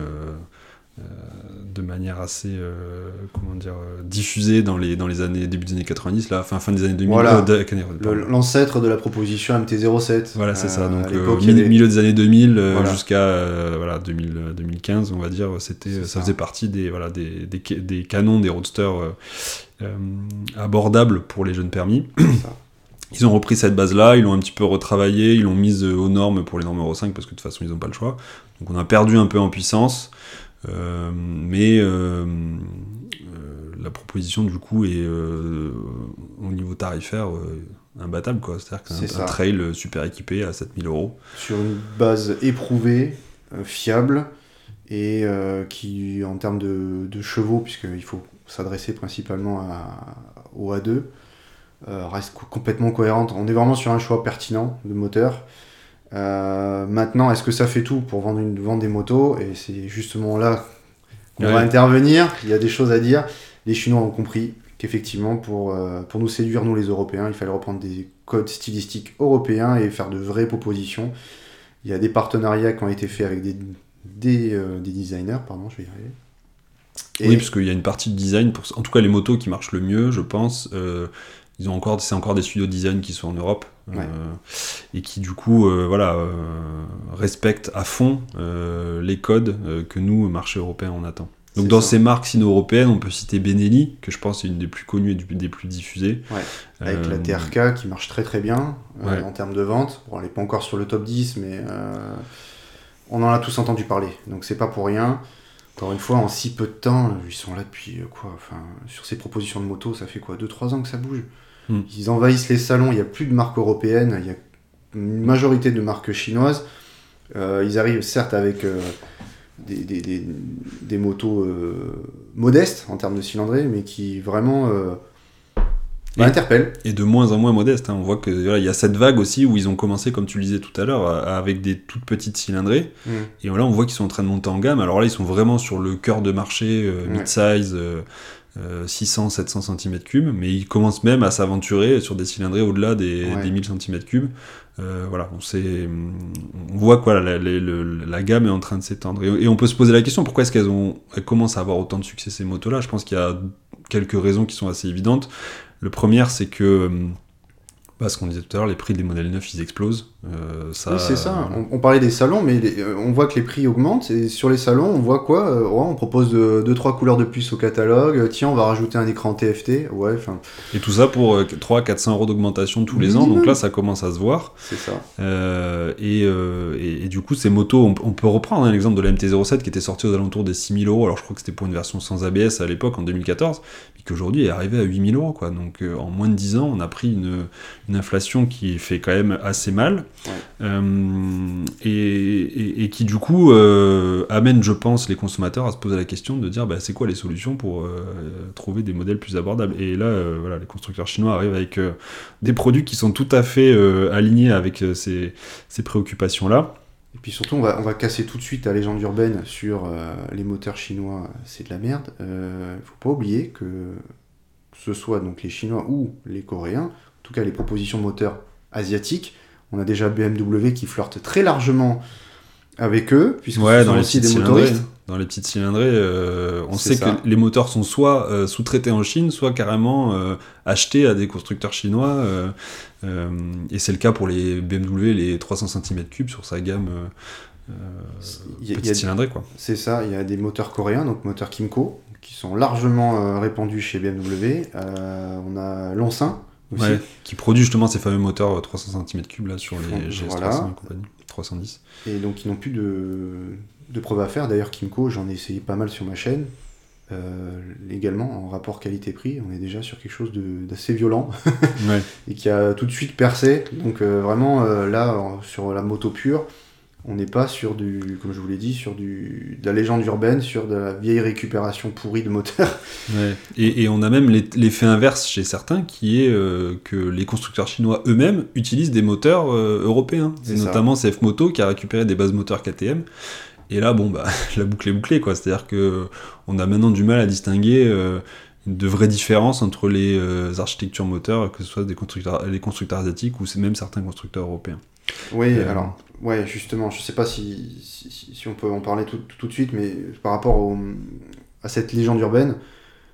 de manière assez euh, comment dire euh, diffusée dans les dans les années début des années 90 là fin fin des années 2000 voilà. l'ancêtre de la proposition MT07 voilà c'est ça. Donc au milieu, des années 2000 jusqu'à voilà 2000, 2015 on va dire c'était ça, faisait partie des voilà des, des, des canons des roadsters abordables pour les jeunes permis. Ils ont repris cette base-là, ils l'ont un petit peu retravaillé, ils l'ont mise aux normes pour les normes Euro 5 parce que de toute façon ils n'ont pas le choix. Donc on a perdu un peu en puissance. Euh, mais euh, euh, la proposition du coup est au niveau tarifaire imbattable quoi. C'est-à-dire qu'un un trail super équipé à 7000 euros. Sur une base éprouvée, fiable et qui en termes de, de chevaux, puisqu'il faut s'adresser principalement à, au A2, reste complètement cohérente. On est vraiment sur un choix pertinent de moteur. Euh, maintenant, est-ce que ça fait tout pour vendre, une, vendre des motos Et c'est justement là qu'on va intervenir. Il y a des choses à dire. Les Chinois ont compris qu'effectivement, pour, euh, pour nous séduire, nous les Européens, il fallait reprendre des codes stylistiques européens et faire de vraies propositions. Il y a des partenariats qui ont été faits avec des, des, euh, des designers, pardon, je vais y arriver. Oui, parce qu'il y a une partie de design, pour... en tout cas les motos qui marchent le mieux, je pense. Euh, ils ont encore, c'est encore des studios de design qui sont en Europe euh, et qui du coup, euh, voilà, respectent à fond les codes que nous, marché européen, on attend. Donc dans ces marques sino-européennes, on peut citer Benelli, que je pense est une des plus connues et des plus diffusées. Ouais. Avec la TRK qui marche très très bien en termes de vente. Bon, elle n'est pas encore sur le top 10, mais on en a tous entendu parler. Donc c'est pas pour rien. Encore une fois, en si peu de temps, ils sont là depuis euh, quoi Enfin, sur ces propositions de moto, ça fait quoi 2-3 ans que ça bouge? Hmm. Ils envahissent les salons, il n'y a plus de marques européennes, il y a une majorité de marques chinoises. Euh, ils arrivent certes avec euh, des, motos modestes en termes de cylindrée, mais qui vraiment et, interpelle. Et de moins en moins modeste. Hein. On voit que il y a cette vague aussi où ils ont commencé, comme tu le disais tout à l'heure, avec des toutes petites cylindrées. Mm. Et là, on voit qu'ils sont en train de monter en gamme. Alors là, ils sont vraiment sur le cœur de marché, euh, mid-size. 600, 700 cm3, mais ils commencent même à s'aventurer sur des cylindrées au-delà des, 1000 cm3. Euh, voilà, on, sait, on voit quoi, la, la, gamme est en train de s'étendre. Et, on peut se poser la question pourquoi est-ce qu'elles ont, elles commencent à avoir autant de succès ces motos-là? Je pense qu'il y a quelques raisons qui sont assez évidentes. Le premier, c'est que, euh, parce qu'on disait tout à l'heure, les prix des modèles neufs, ils explosent. Euh, ça... Oui, c'est ça. On, parlait des salons, mais euh, on voit que les prix augmentent. Et sur les salons, on voit quoi euh, On propose 2-3 couleurs de puce au catalogue. Tiens, on va rajouter un écran TFT. Ouais, Et tout ça pour 300-400 euros d'augmentation tous les ans. Donc là, ça commence à se voir. C'est ça. et, et, du coup, ces motos, on, peut reprendre hein, l'exemple de la MT-07 qui était sortie aux alentours des 6000 euros. Alors je crois que c'était pour une version sans ABS à l'époque, en 2014, mais qui aujourd'hui est arrivée à 8000 euros. Quoi. Donc en moins de 10 ans, on a pris une, une inflation qui fait quand même assez mal. Euh, et, qui du coup euh, amène, je pense, les consommateurs à se poser la question de dire bah, c'est quoi les solutions pour euh, trouver des modèles plus abordables? Et là, voilà, les constructeurs chinois arrivent avec des produits qui sont tout à fait alignés avec ces, préoccupations-là. Et puis surtout, on va, casser tout de suite la légende urbaine sur les moteurs chinois, c'est de la merde. Il ne faut pas oublier que ce soit donc les Chinois ou les Coréens, en tout cas les propositions moteurs asiatiques, on a déjà BMW qui flirte très largement avec eux, puisque ouais, dans les aussi des motoristes. Dans les petites cylindrées, euh, on sait que les moteurs sont soit euh, sous-traités en Chine, soit carrément euh, achetés à des constructeurs chinois. et c'est le cas pour les BMW, les 300 cm3 sur sa gamme petite cylindrée. C'est ça, il y a des moteurs coréens, donc moteurs Kimco, qui sont largement répandus chez BMW. on a Lonsin, qui produit justement ces fameux moteurs 300 cm3 là sur les GS300 et compagnie, 310. Et donc ils n'ont plus de, de preuves à faire. D'ailleurs, Kimco, j'en ai essayé pas mal sur ma chaîne. Euh, également, en rapport qualité-prix, on est déjà sur quelque chose d'assez violent et qui a tout de suite percé. Donc euh, vraiment, euh, là, sur la moto pure, on n'est pas sur du, comme je vous l'ai dit, sur du, de la légende urbaine, sur de la vieille récupération pourrie de moteurs. Et, on a même l'effet inverse chez certains, qui est euh, que les constructeurs chinois eux-mêmes utilisent des moteurs euh, européens. C'est notamment CF Moto qui a récupéré des bases moteurs KTM. Et là, bon, bah, la boucle est bouclée, quoi. C'est-à-dire que on a maintenant du mal à distinguer euh, de vraies différences entre les architectures moteurs, que ce soit des constructeurs, les constructeurs asiatiques ou même certains constructeurs européens. Oui, alors Ouais, justement, je sais pas si, si, on peut en parler tout, tout, de suite, mais par rapport au, à cette légende urbaine,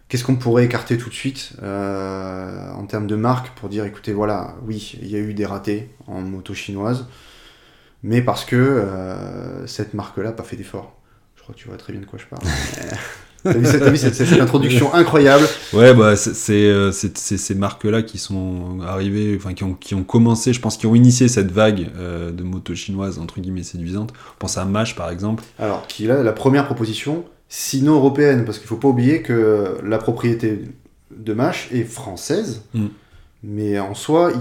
qu'est-ce qu'on pourrait écarter tout de suite euh, en termes de marque pour dire, écoutez, voilà, oui, il y a eu des ratés en moto chinoise, mais parce que euh, cette marque-là n'a pas fait d'effort. Je crois que tu vois très bien de quoi je parle. T'as vu, cette, introduction incroyable Ouais, bah, c'est euh, ces marques-là qui sont arrivées, enfin, qui ont, qui ont commencé, je pense, qui ont initié cette vague euh, de motos chinoises, entre guillemets, séduisantes. On pense à Mash, par exemple. Alors, qui est là, la première proposition sino-européenne, parce qu'il faut pas oublier que la propriété de Mash est française. Mm. Mais en soi,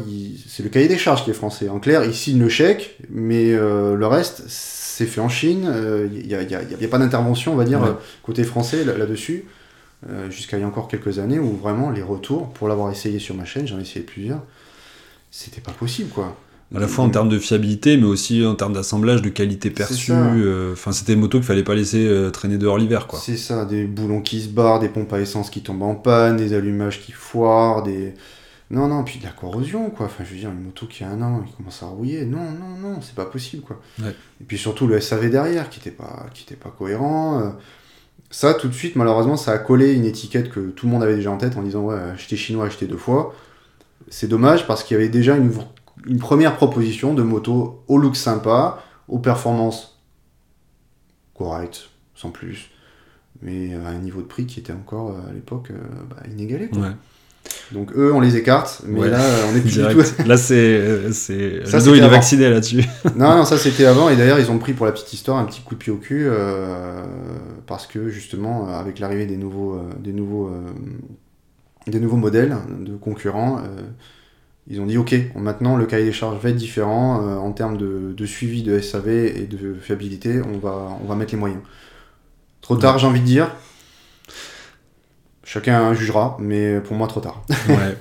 c'est le cahier des charges qui est français. En clair, il signe le chèque, mais euh, le reste, c'est fait en Chine, il euh, n'y a, pas d'intervention, on va dire, euh, côté français là-dessus, euh, jusqu'à il y a encore quelques années où vraiment les retours, pour l'avoir essayé sur ma chaîne, j'en ai essayé plusieurs, c'était pas possible quoi. À la fois en termes de fiabilité, mais aussi en termes d'assemblage, de qualité perçue. Enfin, c'était une moto qu'il fallait pas laisser traîner dehors l'hiver, quoi. C'est ça, des boulons qui se barrent, des pompes à essence qui tombent en panne, des allumages qui foirent, des non, non, puis de la corrosion, quoi. Enfin, je veux dire, une moto qui a un an, il commence à rouiller. Non, non, non, c'est pas possible, quoi. Et puis surtout le SAV derrière, qui était pas, qui était pas cohérent. Euh, ça, tout de suite, malheureusement, ça a collé une étiquette que tout le monde avait déjà en tête en disant ouais, acheter chinois, acheter deux fois. C'est dommage parce qu'il y avait déjà une, une première proposition de moto au look sympa, aux performances correctes, sans plus, mais à un niveau de prix qui était encore euh, à l'époque euh, bah, inégalé. Quoi. Ouais. Donc eux, on les écarte, mais Ouais. là, on est plus du Direct. tout. Là, c'est. c'est... Il est vacciné là-dessus. non, non, ça c'était avant, et d'ailleurs, ils ont pris pour la petite histoire un petit coup de pied au cul, euh, parce que justement, euh, avec l'arrivée des nouveaux, euh, des, nouveaux, euh, des nouveaux modèles de concurrents, ils ont dit ok, maintenant le cahier des charges va être différent en termes de, de suivi de SAV et de fiabilité, on va, on va mettre les moyens. Trop tard, j'ai envie de dire. Chacun jugera, mais pour moi, trop tard. Ouais.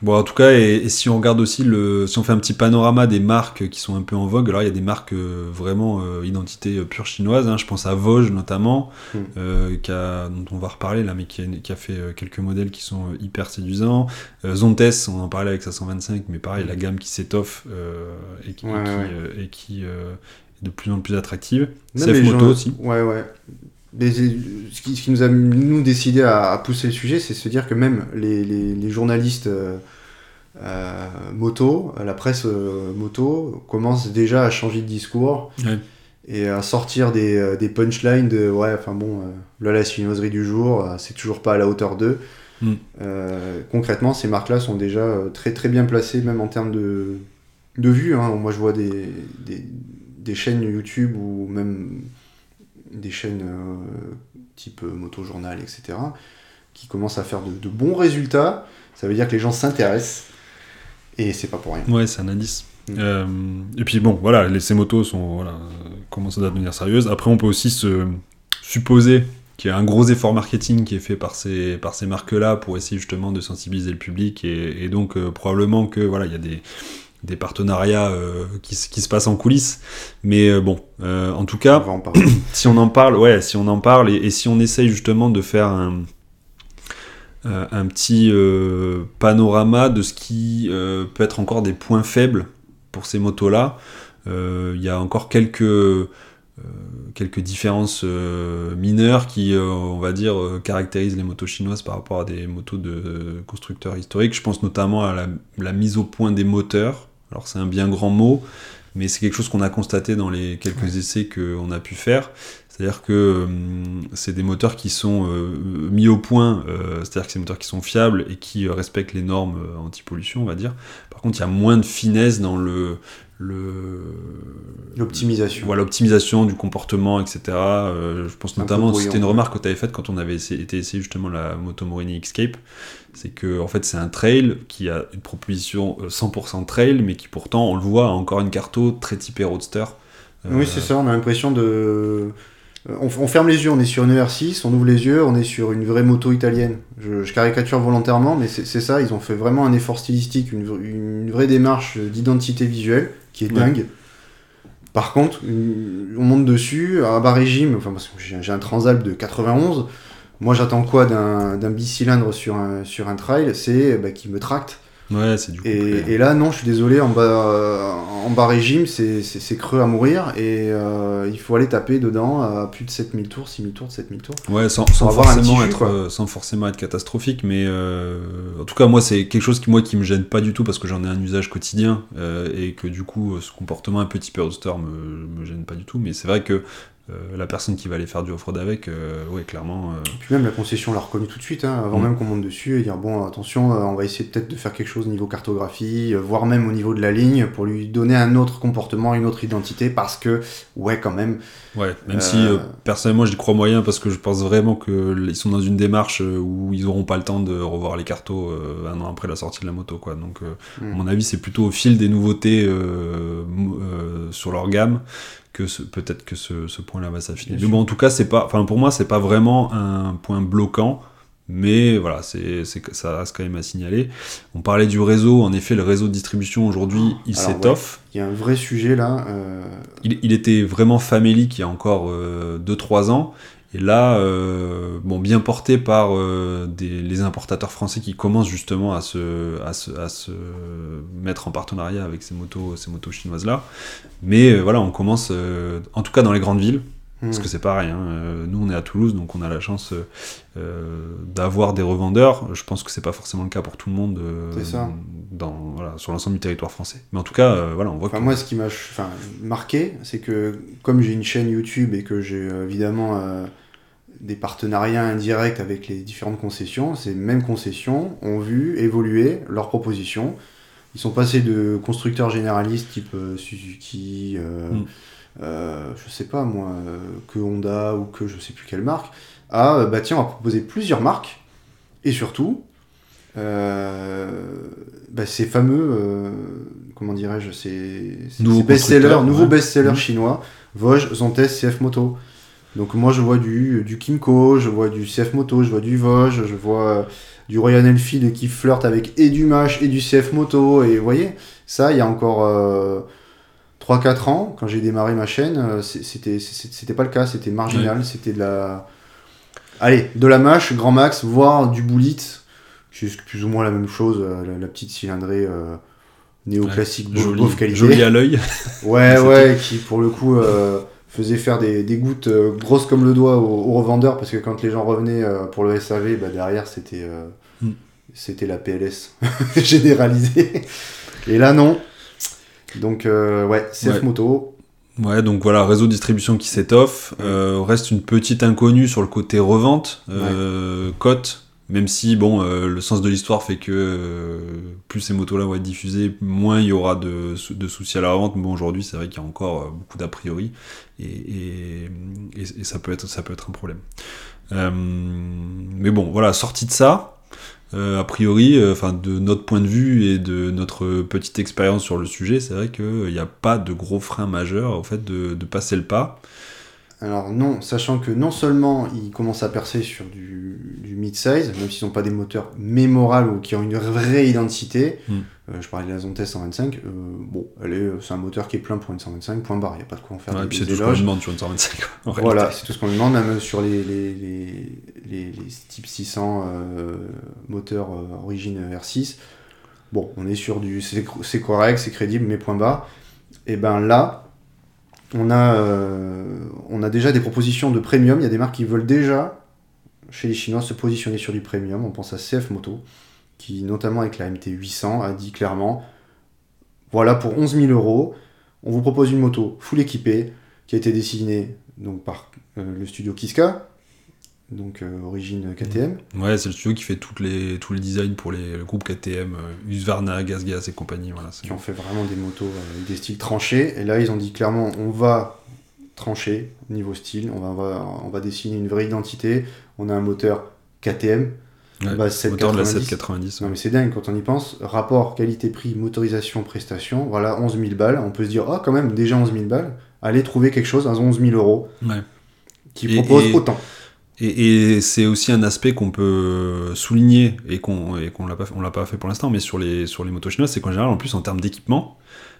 Bon, en tout cas, et, et si on regarde aussi le, si on fait un petit panorama des marques qui sont un peu en vogue, alors il y a des marques euh, vraiment euh, identité euh, pure chinoise. hein. je pense à Vosges notamment, Mm. euh, qui a, dont on va reparler là, mais qui a, qui a fait quelques modèles qui sont hyper séduisants. Zontes, on en parlait avec sa 125, mais pareil, la gamme qui s'étoffe et qui. Ouais, et qui, ouais. et qui, est de plus en plus attractive. Non, Moto j'en- aussi. Ouais, ouais. Mais ce, qui, ce qui nous a nous décidé à, à pousser le sujet, c'est se dire que même les, les- les journalistes euh, euh, moto, la presse euh, moto, commence déjà à changer de discours Ouais. et à sortir des, des punchlines de ouais, enfin bon, euh, là la chinoiserie du jour, euh, c'est toujours pas à la hauteur d'eux. Mm. Euh, concrètement, ces marques-là sont déjà très très bien placées, même en termes de, de vues. hein. Moi, je vois des, des, des chaînes YouTube ou même des chaînes euh, type euh, Moto Journal, etc., qui commencent à faire de, de bons résultats. Ça veut dire que les gens s'intéressent et c'est pas pour rien. Ouais, c'est un indice. Mm. Euh, et puis bon, voilà, les, ces motos sont, voilà, commencent à devenir sérieuses. Après, on peut aussi se supposer qu'il y a un gros effort marketing qui est fait par ces, par ces marques-là pour essayer justement de sensibiliser le public et, et donc euh, probablement que voilà, il y a des, des partenariats euh, qui, se- qui se passent en coulisses. Mais euh, bon, euh, en tout cas, si on en parle, ouais, si on en parle et, et si on essaye justement de faire un, un petit panorama de ce qui peut être encore des points faibles pour ces motos-là, il y a encore quelques, quelques différences euh, mineures qui, euh, on va dire, euh, caractérisent les motos chinoises par rapport à des motos de constructeurs historiques. Je pense notamment à la, la mise au point des moteurs. Alors c'est un bien grand mot, mais c'est quelque chose qu'on a constaté dans les quelques essais qu'on a pu faire. C'est-à-dire que hum, c'est des moteurs qui sont euh, mis au point, euh, c'est-à-dire que c'est des moteurs qui sont fiables et qui respectent les normes anti-pollution, on va dire. Par contre, il y a moins de finesse dans le le L'optimisation. voilà, l'optimisation du comportement, etc. Euh, je pense Un notamment, c'était une remarque que tu avais faite quand on avait essayé, été essayé justement la moto Morini Escape, c'est que en fait c'est un trail qui a une proposition euh, 100% trail, mais qui pourtant, on le voit, a encore une carto très typée roadster. Euh, Oui, c'est ça, on a l'impression de. euh, On, on ferme les yeux, on est sur une ER6, on ouvre les yeux, on est sur une vraie moto italienne. Je, je caricature volontairement, mais c'est ça, ils ont fait vraiment un effort stylistique, une vraie démarche d'identité visuelle qui est Ouais. dingue. Par contre, on monte dessus, à bas régime, enfin, parce que j'ai un Transalp de 91, moi j'attends quoi d'un d'un bicylindre sur un, sur un trail? C'est bah, qu'il me tracte. Ouais, c'est du coup. Et, là, non, je suis désolé, en bas, en bas régime, c'est creux à mourir et euh, il faut aller taper dedans à plus de 7000 tours, 6000 tours, 7000 tours. Ouais, sans, forcément jus, être, sans forcément être catastrophique, mais euh, en tout cas, moi, c'est quelque chose qui, moi, qui me gêne pas du tout parce que j'en ai un usage quotidien euh, et que du coup, ce comportement un peu type roadster me, me gêne pas du tout. Mais c'est vrai que euh, la personne qui va aller faire du off-road avec, euh, ouais, clairement. euh, Puis même la concession l'a reconnu tout de suite, hein, avant Mm. même qu'on monte dessus, et dire bon, attention, euh, on va essayer peut-être de faire quelque chose au niveau cartographie, voire même au niveau de la ligne, pour lui donner un autre comportement, une autre identité, parce que, ouais, quand même, Ouais, même Euh, si euh, personnellement j'y crois moyen parce que je pense vraiment qu'ils sont dans une démarche euh, où ils auront pas le temps de revoir les cartos euh, un an après la sortie de la moto quoi. Donc euh, Mm. à mon avis c'est plutôt au fil des nouveautés euh, euh, sur leur gamme que peut-être que ce, ce point-là va s'affiner. Mais bon en tout cas c'est pas, enfin pour moi c'est pas vraiment un point bloquant. Mais voilà, c'est, ça reste quand même à signaler. On parlait du réseau, en effet, le réseau de distribution aujourd'hui, il s'étoffe. il y a un vrai sujet là. euh, Il, il était vraiment famélique il y a encore 2-3 ans. Et là, euh, bon, bien porté par euh, des, les importateurs français qui commencent justement à se, à se, à se mettre en partenariat avec ces motos, ces motos chinoises-là. Mais euh, voilà, on commence, euh, en tout cas dans les grandes villes, Parce que c'est pareil, hein, euh, nous on est à Toulouse, donc on a la chance euh, euh, d'avoir des revendeurs. Je pense que c'est pas forcément le cas pour tout le monde euh, ça. Dans, voilà, sur l'ensemble du territoire français. Mais en tout cas, euh, voilà, on voit Enfin, que moi, ce qui m'a enfin, marqué, c'est que comme j'ai une chaîne YouTube et que j'ai évidemment des partenariats indirects avec les différentes concessions, ces mêmes concessions ont vu évoluer leurs propositions. Ils sont passés de constructeurs généralistes type Suzuki, Mm. Euh, je sais pas moi, euh, que Honda ou que je sais plus quelle marque, à euh, bah tiens, on va proposer plusieurs marques et surtout euh, bah, ces fameux, euh, comment dirais-je, ces, ces- best-sellers, nouveaux ouais. best-sellers Mhm. chinois, Vosges, Zontes, CF Moto. Donc moi je vois du, du Kimco, je vois du CF Moto, je vois du Vosges, je vois du Royal Enfield qui flirte avec et du Mash et du CF Moto, et vous voyez, ça il y a encore euh, 3-4 ans, quand j'ai démarré ma chaîne, euh, c'était pas le cas, c'était marginal, c'était de la... Allez, de la mâche, grand max, voire du bullet, c'est plus ou moins la même chose, euh, la, la petite cylindrée euh, néoclassique, beauf- joli, qualité. joli à l'œil. Ouais, ouais, qui pour le coup euh, faisait faire des, des gouttes euh, grosses comme le doigt aux, aux revendeurs parce que quand les gens revenaient pour le SAV, bah, derrière c'était euh, Mm. c'était la PLS généralisée. Et là non. Donc euh, ouais, CF Ouais. Moto. Ouais, donc voilà, réseau de distribution qui s'étoffe. Euh, reste une petite inconnue sur le côté revente, euh, cote. Même si, bon, le sens de l'histoire fait que plus ces motos-là vont être diffusées, moins il y aura de, de soucis à la revente. Mais bon, aujourd'hui, c'est vrai qu'il y a encore beaucoup d'a priori. Et, et, et- et ça, peut être, ça peut être un problème. Mais bon, voilà, sorti de ça, a priori, euh, enfin de notre point de vue et de notre petite expérience sur le sujet, c'est vrai qu'il n'y a pas de gros frein majeur au fait de passer le pas. Alors non, sachant que non seulement ils commencent à percer sur du, du mid-size, même s'ils n'ont pas des moteurs mémorables ou qui ont une vraie identité, Mm. euh, je parlais de la Zontes 125, euh, bon, elle est, c'est un moteur qui est plein pour une 125, point barre, il n'y a pas de quoi en faire Ouais, des, c'est tout ce qu'on demande sur une 125. en Voilà, c'est tout ce qu'on demande, même sur les, les, les, les, les types 600 euh, moteurs euh, origine R6. Bon, on est sur du. C'est c'est correct, c'est crédible, mais point bas. Et ben là, on a, euh, on a déjà des propositions de premium. Il y a des marques qui veulent déjà, chez les Chinois, se positionner sur du premium. On pense à CF Moto, qui, notamment avec la MT800, a dit clairement voilà, pour 11 000 euros, on vous propose une moto full équipée qui a été dessinée donc, par euh, le studio Kiska, donc euh, origine KTM. Ouais, c'est le studio qui fait toutes les, tous les designs pour les, le groupe KTM, euh, Husqvarna, GasGas et compagnie. Voilà, qui ont fait vraiment des motos euh, avec des styles tranchés. Et là, ils ont dit clairement, on va trancher niveau style, on va, on va, on va dessiner une vraie identité. On a un moteur KTM, Ouais, base moteur de la 790. 790. Non mais c'est dingue quand on y pense. Rapport qualité-prix, motorisation, prestation, voilà 11 000 balles. On peut se dire, ah quand même, déjà 11 000 balles. Allez trouver quelque chose à 11 000 euros Ouais. qui Et- propose et- autant. Et, c'est aussi un aspect qu'on peut souligner et qu'on qu'on l'a pas l'a pas fait pour l'instant, mais sur les sur les motos chinoises, c'est qu'en général, en plus en termes d'équipement,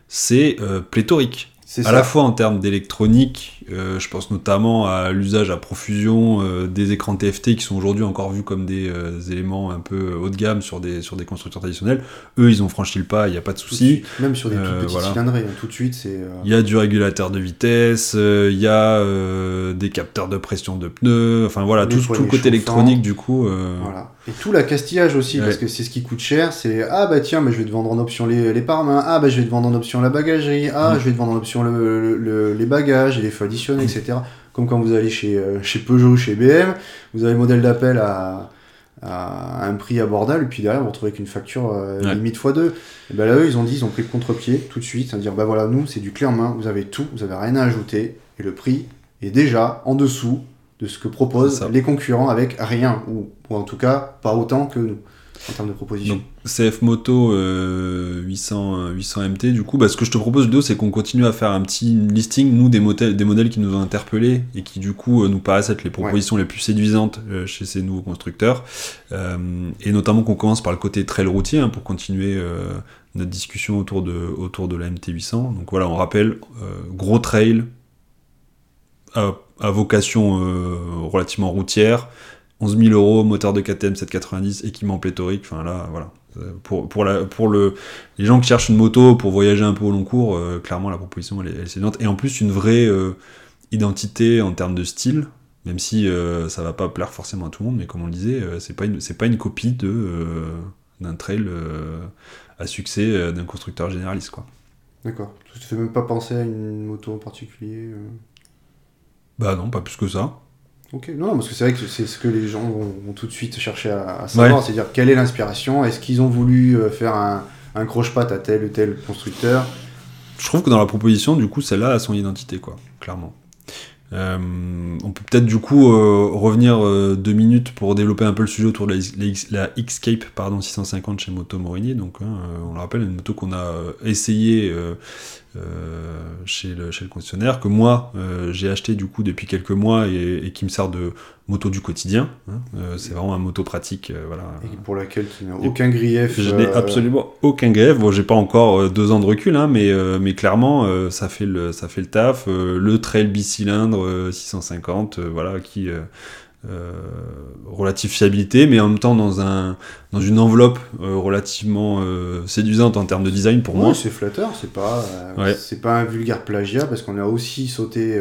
c'est euh, pléthorique. À ça. la fois en termes d'électronique, euh, je pense notamment à l'usage à profusion euh, des écrans TFT qui sont aujourd'hui encore vus comme des euh, éléments un peu haut de gamme sur des, sur des constructeurs traditionnels. Eux, ils ont franchi le pas, il n'y a pas de souci. Même sur des toutes petites voilà. cylindrées, hein, tout de suite, c'est. Il y a du régulateur de vitesse, il y a des capteurs de pression de pneus, enfin voilà, tout, le côté électronique du coup. Voilà. Et tout l'accastillage aussi, Ouais. parce que c'est ce qui coûte cher, c'est ah bah tiens, mais je vais te vendre en option les, les pare-mains, ah bah je vais te vendre en option la bagagerie, ah Mm. je vais te vendre en option le, le- les bagages et les feux additionnés, etc. Comme quand vous allez chez, euh, chez Peugeot, chez BM, vous avez le modèle d'appel à, à un prix abordable, et puis derrière vous retrouvez avec une facture euh, Ouais. limite x2. Et ben là, eux, ils ont dit, ils ont pris le contre-pied tout de suite, c'est-à-dire bah voilà, nous c'est du clé en main, vous avez tout, vous avez rien à ajouter, et le prix est déjà en dessous de ce que proposent les concurrents avec rien, ou, ou en tout cas pas autant que nous, en termes de propositions. Donc CF Moto euh, 800, euh, 800 MT, du coup, bah, ce que je te propose, Ludo, c'est qu'on continue à faire un petit listing, nous, des modèles, des modèles qui nous ont interpellés et qui, du coup, euh, nous paraissent être les propositions les plus séduisantes euh, chez ces nouveaux constructeurs. Euh, et notamment qu'on commence par le côté trail routier hein, pour continuer notre discussion autour de, autour de la MT800. Donc voilà, on rappelle, gros trail à, à vocation relativement routière. 11 000 euros, moteur de KTM 790, équipement pléthorique, enfin là, voilà. Euh, Pour, pour, la, pour le, les gens qui cherchent une moto pour voyager un peu au long cours, euh, clairement la proposition elle est, elle est séduisante. Et en plus, une vraie euh, identité en termes de style, même si euh, ça va pas plaire forcément à tout le monde, mais comme on le disait, c'est pas une pas une copie de d'un trail à succès d'un constructeur généraliste quoi. D'accord. Tu te fais même pas penser à une moto en particulier Bah non, pas plus que ça. Ok, non, parce que c'est vrai que c'est ce que les gens vont, vont tout de suite chercher à, à savoir, c'est-à-dire quelle est l'inspiration, est-ce qu'ils ont voulu euh, faire un, un croche-patte à tel ou tel constructeur? Je trouve que dans la proposition, du coup, celle-là a son identité, quoi, clairement. Euh, on peut peut-être du coup euh, revenir euh, deux minutes pour développer un peu le sujet autour de la, X- la X- la Xscape pardon 650 chez Moto Morini. Donc, hein, on le rappelle, une moto qu'on a essayé chez, le, chez le concessionnaire, que moi euh, j'ai acheté du coup depuis quelques mois et, et qui me sert de moto du quotidien. hein. Euh, c'est vraiment un moto pratique, euh, voilà. et pour laquelle tu n'as aucun grief Je n'ai euh, absolument aucun grève. Bon, j'ai pas encore euh, deux ans de recul, hein, mais, euh, mais clairement, euh, ça, fait le, ça fait le taf. Euh, le trail bicylindre euh, 650, euh, voilà, qui. Euh, relative fiabilité, mais en même temps dans, un, dans une enveloppe euh, relativement euh, séduisante en termes de design pour moi. c'est flatteur, c'est pas, Ouais. c'est pas un vulgaire plagiat, parce qu'on a aussi sauté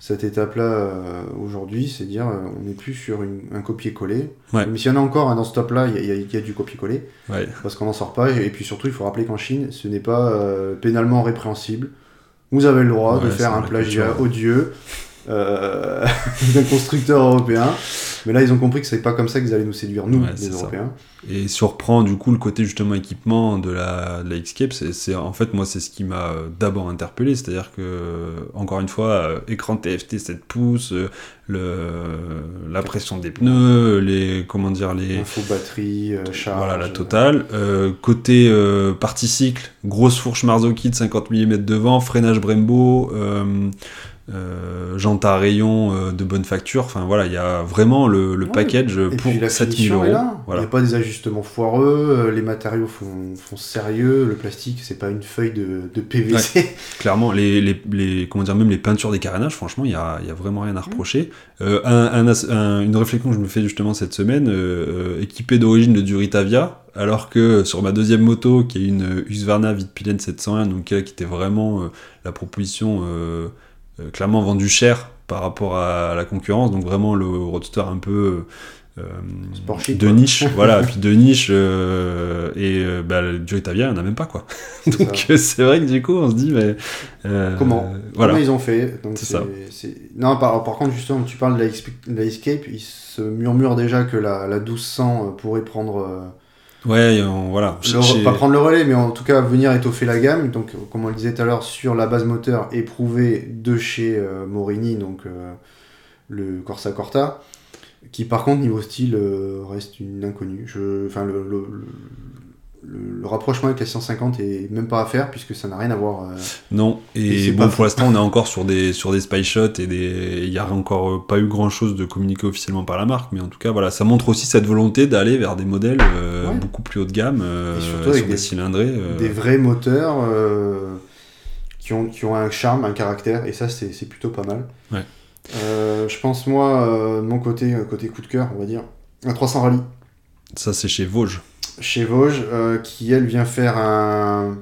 cette étape-là euh, aujourd'hui, c'est dire euh, on n'est plus sur une- un copier-coller. Ouais. Mais s'il y en a encore hein, dans ce top-là, il y, a- y y du copier-coller. Ouais. parce qu'on n'en sort pas. Et puis surtout, il faut rappeler qu'en Chine, ce n'est pas euh, pénalement répréhensible. Vous avez le droit de faire un la plagiat odieux euh, d'un constructeur européen. Mais là, ils ont compris que c'est pas comme ça qu'ils allaient nous séduire, nous, Ouais, les ça. Européens. Et si on reprend du coup le côté justement équipement de la, de la Xscape, c'est, en fait moi c'est ce qui m'a euh, d'abord interpellé, c'est-à-dire que encore une fois euh, écran TFT 7 pouces, euh, le, la pression des pneus, les comment dire les Info batterie, euh, charge. voilà la totale. Euh, côté euh, partie cycle, grosse fourche Marzocchi de 50 mm devant, freinage Brembo. Euh, euh, jantes à rayon euh, de bonne facture, enfin voilà, il y a vraiment le, le Ouais. package Et pour puis la 7000 finition euros. est là. Il Voilà. n'y a pas des ajustements foireux, euh, les matériaux font, font sérieux, le plastique, c'est pas une feuille de, de PVC. Clairement, les, les, les- comment dire, même les peintures des carénages, franchement, il n'y a, y a vraiment rien à reprocher. Euh, un- un as- un- une réflexion que je me fais justement cette semaine, euh, équipé d'origine de Duritavia, alors que sur ma deuxième moto, qui est une Husqvarna Vitpilen 701, donc qui était vraiment euh, la proposition clairement vendue cher par rapport à la concurrence, donc vraiment le roadster un peu euh, Sport chic, de quoi. niche, voilà, puis de niche, euh, et euh, bah, le Duritavia, il n'y en a même pas, quoi. Donc euh, c'est vrai que du coup on se dit mais euh, Comment? voilà Comment ils ont fait? Donc C'est ça. Non, par, par contre, justement, tu parles de la, Xp- de la Escape, il se murmure déjà que la, la 1200 pourrait prendre. Ouais on- voilà le pas prendre le relais, mais en tout cas venir étoffer la gamme. Donc, euh, comme on le disait tout à l'heure, sur la base moteur éprouvée de chez euh, Morini, donc euh, le Corsa Corta, qui par contre, niveau style, euh, reste une inconnue. Je... Enfin, le, le, le- le rapprochement avec la 650 est même pas à faire, puisque ça n'a rien à voir. euh, non Et bon pour l'instant on est encore sur des sur des spy shots et des il y a encore euh, pas eu grand chose de communiqué officiellement par la marque mais en tout cas voilà ça montre aussi cette volonté d'aller vers des modèles euh, Ouais. beaucoup plus haut de gamme Et surtout sur avec des, des- cylindrés des vrais moteurs qui, ont, qui ont un charme, un caractère, et ça c'est plutôt pas mal. Ouais. Je pense moi, de mon côté, côté coup de cœur, on va dire, un 300 Rallye ça c'est chez Vosges chez Vosges, euh, qui elle vient faire un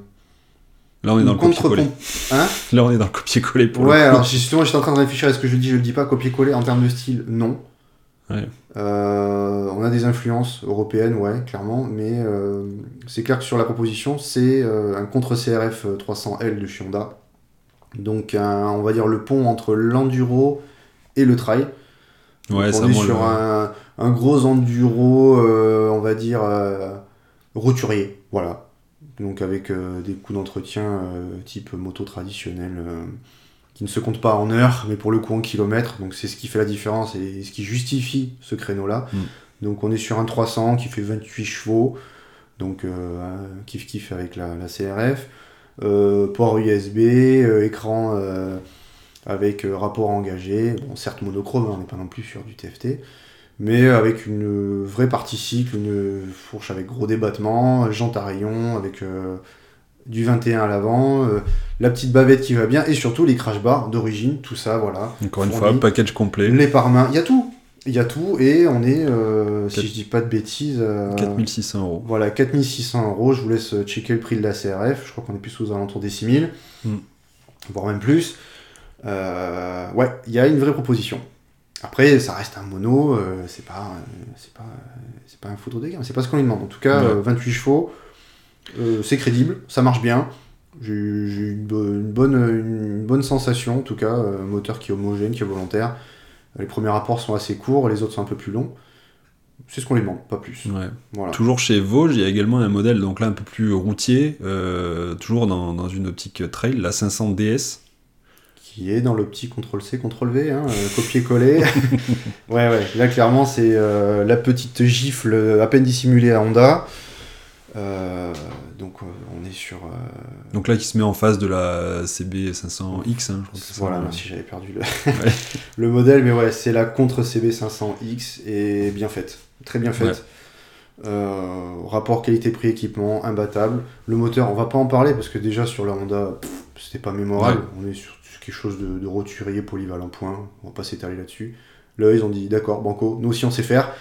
là on est dans le copier-coller Hein? Là on est dans le copier-coller pour Ouais, le alors justement j'étais en train de réfléchir à ce que je dis, je le dis pas, copier-coller en termes de style, non. Ouais. Euh, on a des influences européennes, ouais, clairement, mais euh, c'est clair que sur la proposition, c'est euh, un contre-CRF 300L de chez Honda. Donc, un- on va dire le pont entre l'enduro et le trail. ouais Donc, ça on est sur le- un, un gros enduro, on va dire, roturier, voilà. Donc avec euh, des coûts d'entretien euh, type moto traditionnelle, euh, qui ne se comptent pas en heures, mais pour le coup en kilomètres. Donc c'est ce qui fait la différence et ce qui justifie ce créneau-là. Mm. Donc on est sur un 300 qui fait 28 chevaux, donc kiff kiff avec la, la CRF. Port USB, écran avec rapport engagé, bon certes monochrome, hein, on n'est pas non plus sur du TFT, mais avec une vraie partie cycle, une fourche avec gros débattement, jante à rayon, avec euh, du 21 à l'avant, euh, la petite bavette qui va bien, et surtout les crash bars d'origine, tout ça, voilà. encore une fois package complet Les pare-mains, il y a tout, il y a tout, et on est, euh, si je dis pas de bêtises, euh, 4600 euros voilà, 4600 euros. Je vous laisse checker le prix de la CRF. Je crois qu'on est plus aux alentours des 6000, Mm. voire même plus. Ouais, il y a une vraie proposition. Après, ça reste un mono, euh, c'est pas, euh, c'est pas, c'est pas un photo des gammes, c'est pas ce qu'on lui demande. En tout cas, Ouais. euh, 28 chevaux, euh, c'est crédible, ça marche bien. J'ai eu une, bo- une bonne, une bonne sensation, en tout cas, euh, moteur qui est homogène, qui est volontaire. Les premiers rapports sont assez courts, les autres sont un peu plus longs. C'est ce qu'on lui demande, pas plus. Ouais. Voilà. Toujours chez Vosges, il y a également un modèle donc là un peu plus routier, euh, toujours dans, dans une optique trail, la 500 DS. Qui est dans le petit CTRL-C, CTRL-V, hein, euh, copier-coller. ouais, ouais, là clairement c'est euh, la petite gifle à peine dissimulée à Honda. Euh, donc euh, on est sur... euh, Donc là qui se met en face de la CB 500X, hein, je crois que c'est ça. voilà, merci, j'avais perdu le, le modèle, mais ouais, c'est la contre CB500X et bien faite, très bien faite. Ouais. Euh, rapport qualité-prix équipement imbattable. Le moteur, on va pas en parler parce que déjà sur la Honda, c'était pas mémorable. On est sur quelque chose de, de roturier polyvalent point. On va pas s'étaler là-dessus. Là, ils ont dit d'accord, banco, nous aussi on sait faire.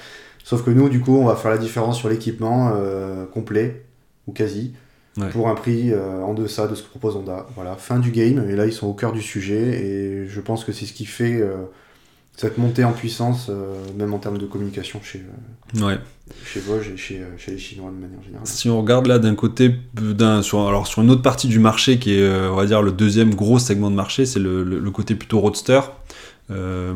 Sauf que nous, du coup, on va faire la différence sur l'équipement euh, complet ou quasi Ouais. pour un prix euh, en deçà de ce que propose Honda. Voilà, fin du game. Et là, ils sont au cœur du sujet et je pense que c'est ce qui fait euh, cette montée en puissance, euh, même en termes de communication chez, euh, Ouais. chez Vosges et chez, euh, chez les Chinois de manière générale. Si on regarde là d'un côté, d'un, sur, alors sur une autre partie du marché qui est, on va dire, le deuxième gros segment de marché, c'est le, le- le côté plutôt roadster. Euh,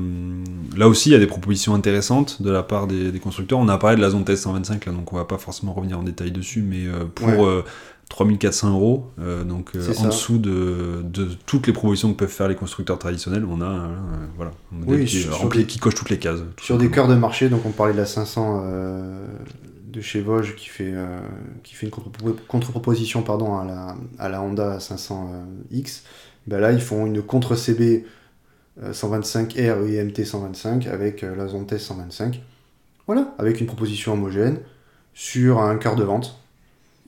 là aussi, il y a des propositions intéressantes de la part des, des constructeurs. On a parlé de la zone TS 125, là, donc on va pas forcément revenir en détail dessus, mais euh, pour Ouais. euh, 3400 euros, euh, donc euh, en ça. dessous de, de toutes les propositions que peuvent faire les constructeurs traditionnels, on a euh, voilà, Oui, qui, est sur- des- qui coche toutes les cases. tout Sur des cœurs de marché, donc on parlait de la 500 euh, de chez Vosges qui fait, qui fait une contre- contre-proposition pardon, à, la, à la Honda 500X. Ben là, ils font une contre-CB euh, 125R et IMT 125 avec la zone test 125. Voilà, avec une proposition homogène sur un cœur de vente.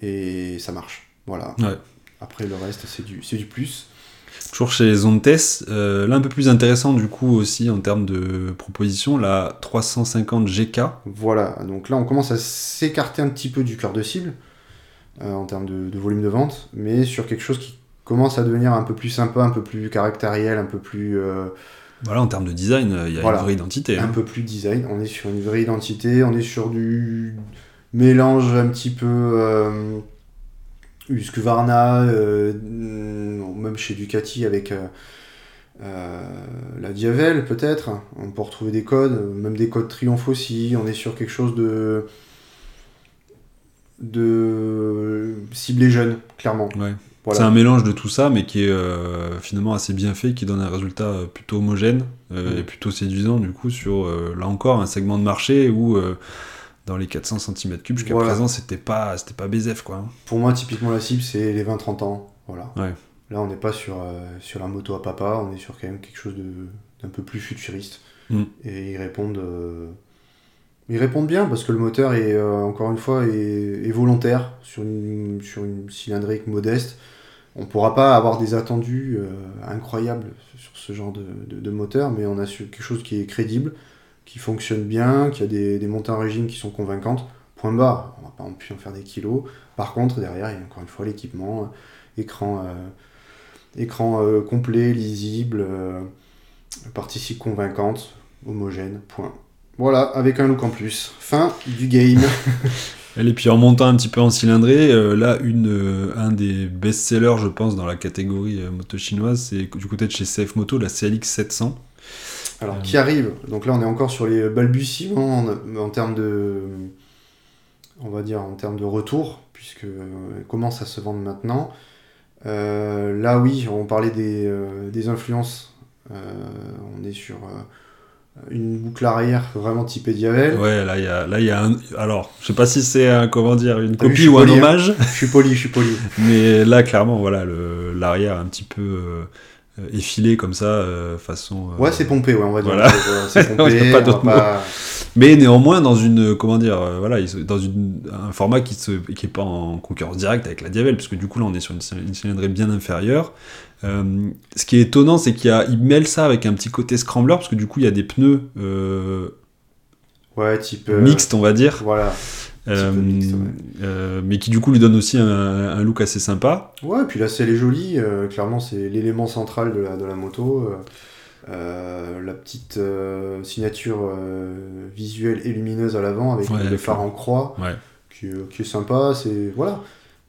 Et ça marche. Voilà. Ouais. Après, le reste, c'est du, c'est du plus. Toujours chez Zontes, euh, là un peu plus intéressant du coup aussi en termes de proposition, la 350 GK. Voilà, donc là on commence à s'écarter un petit peu du cœur de cible euh, en termes de, de volume de vente, mais sur quelque chose qui commence à devenir un peu plus sympa, un peu plus caractériel, un peu plus, euh, Voilà, en termes de design, il y a Voilà. une vraie identité. un hein. peu plus design. On est sur une vraie identité, on est sur du mélange un petit peu euh, Husqvarna, euh, mm, même chez Ducati avec euh, la Diavel peut-être. On peut retrouver des codes, même des codes Triomphe aussi. On est sur quelque chose de de ciblé jeune, clairement. Ouais. Voilà. C'est un mélange de tout ça, mais qui est euh, finalement assez bien fait, qui donne un résultat plutôt homogène euh, Mm. et plutôt séduisant du coup sur euh, là encore un segment de marché où dans les 400 cm3 jusqu'à Voilà. présent c'était pas c'était pas BZF quoi. Pour moi, typiquement, la cible, c'est les 20-30 ans. Voilà. Ouais. Là, on n'est pas sur, euh, sur la moto à papa, on est sur quand même quelque chose de- d'un peu plus futuriste. Mm. Et ils répondent, euh, ils répondent bien parce que le moteur est, euh, encore une fois, est, est volontaire sur une, sur une cylindrique modeste. On ne pourra pas avoir des attendus incroyables sur ce genre de, de- de moteur, mais on a quelque chose qui est crédible, qui fonctionne bien, qui a des, des montées en régime qui sont convaincantes. Point barre, on va pas en plus en faire des kilos. Par contre, derrière, il y a encore une fois l'équipement, euh, écran, euh, écran euh, complet, lisible, euh, partie convaincante, homogène, point. Voilà, avec un look en plus. Fin du game. Et puis en montant un petit peu en cylindrée, là une, un des best-sellers je pense dans la catégorie euh, moto chinoise, c'est du côté de chez CF Moto, la CLX 700. Alors, Euh. qui arrive Donc là, on est encore sur les balbutiements en, en termes de, on va dire en termes de retour, puisque euh, commence à se vendre maintenant. Euh, là, oui, on parlait des, euh, des influences. On est sur une boucle arrière vraiment typée Diavel. Ouais, là il y a, là il y a un, alors je sais pas si c'est un, comment dire une Ah oui, copie ou un hein. hommage. Je suis poli, je suis poli. Mais là, clairement, voilà, l'arrière un petit peu effilé comme ça, euh, façon. euh, Ouais, c'est pompé, ouais, on va dire. Voilà. Euh, C'est Il y a pompé. pas on va d'autre pas- Mais néanmoins, dans une, comment dire, euh, voilà, dans une, un format qui se, qui est pas en concurrence directe avec la Diavel, puisque du coup là, on est sur une, cyl- une cylindrée bien inférieure. Euh, ce qui est étonnant, c'est qu'il mêlent ça avec un petit côté scrambler, parce que du coup, il y a des pneus euh, Ouais, type. euh, mixtes, on va dire. Voilà. Euh, peu mixte, ouais. euh, mais qui du coup lui donne aussi un, un look assez sympa. Ouais, puis la selle est jolie. euh, clairement, c'est l'élément central de la, de la moto. la petite euh, signature euh, visuelle et lumineuse à l'avant avec Ouais, les d'accord. phares en croix Ouais. qui, est- qui est sympa. C'est voilà,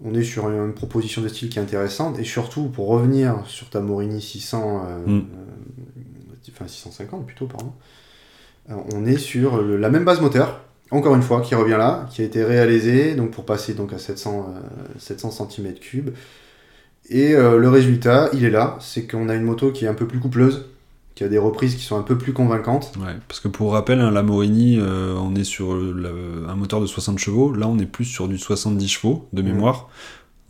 on est sur une, proposition de style qui est intéressante et surtout pour revenir sur ta Morini 600, euh, Mm. euh, enfin 650 plutôt pardon. on est sur le- la même base moteur. Encore une fois, qui revient là, qui a été réalisée donc pour passer donc à 700, euh, 700 cm3. Et euh, le résultat, il est là, c'est qu'on a une moto qui est un peu plus coupleuse, qui a des reprises qui sont un peu plus convaincantes. Ouais, parce que pour rappel, hein, la Morini, euh, on est sur un moteur de 60 chevaux. Là, on est plus sur du 70 chevaux de mémoire.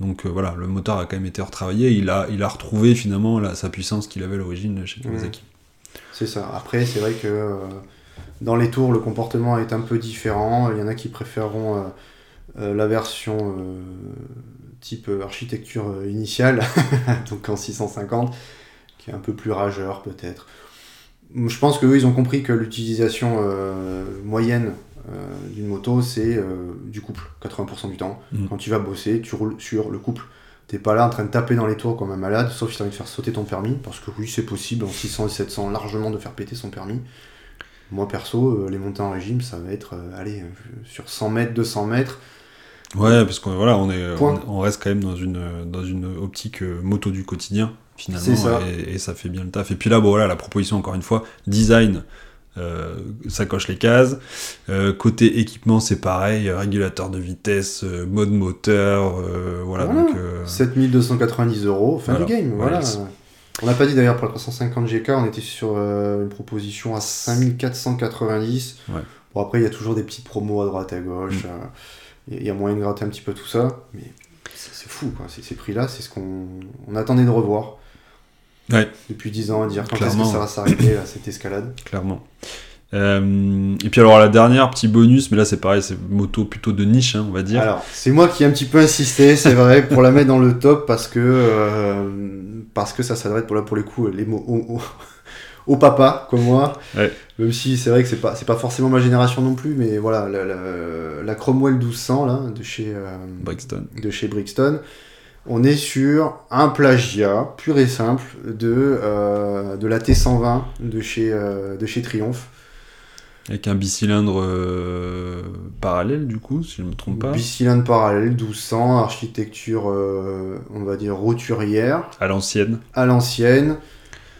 Donc euh, voilà, le moteur a quand même été retravaillé. Il a, il a retrouvé finalement la- sa puissance qu'il avait à l'origine chez Kawasaki. C'est ça. Après, c'est vrai que dans les tours, le comportement est un peu différent. Il y en a qui préféreront euh, euh, la version euh, type architecture initiale, donc en 650, qui est un peu plus rageur peut-être. Je pense qu'eux, ils ont compris que l'utilisation euh, moyenne euh, d'une moto, c'est euh, du couple, 80% du temps. Mm. Quand tu vas bosser, tu roules sur le couple. T'es pas là en train de taper dans les tours comme un malade, sauf si t'as envie de faire sauter ton permis, parce que oui, c'est possible en 600 et 700 largement de faire péter son permis. Moi perso, euh, les montées en régime, ça va être, euh, allez, euh, sur 100 mètres, 200 mètres. Ouais, parce qu'on voilà, on, est, on, on reste quand même dans une, dans une optique moto du quotidien, finalement, ça. Et, et ça fait bien le taf. Et puis là, bon, voilà, la proposition, encore une fois, design, euh, ça coche les cases. Euh, côté équipement, c'est pareil, régulateur de vitesse, euh, mode moteur, voilà. Voilà. Donc, euh, 7290 euros, fin Voilà. du game. Voilà. Voilà. On n'a pas dit d'ailleurs pour la 350 GK, on était sur euh, une proposition à 5490. Ouais. Bon, après, il y a toujours des petites promos à droite, à gauche. Mm. euh, Il y a moyen de gratter un petit peu tout ça. Mais c'est fou, quoi. Ces prix-là, c'est ce qu'on on attendait de revoir. Ouais. Depuis 10 ans, à dire quand est-ce que ça va s'arrêter, cette escalade. clairement. Euh, et puis alors la dernière, petit bonus, mais là c'est pareil, c'est moto plutôt de niche, hein, on va dire. Alors, c'est moi qui ai un petit peu insisté, c'est vrai, pour la mettre dans le top parce que, euh, parce que ça s'adresse pour, là, pour les coups les mots au, au, au papa, comme moi. Ouais. Même si c'est vrai que c'est pas, c'est pas forcément ma génération non plus, mais voilà, la, la, la Cromwell 1200 là, de chez, euh, Brixton. de chez Brixton. On est sur un plagiat pur et simple de, euh, de la T120 de chez, de chez Triumph. Avec un bicylindre euh, parallèle, du coup, si je ne me trompe pas. Bicylindre parallèle, 1200, architecture, euh, on va dire, roturière, À l'ancienne. à l'ancienne.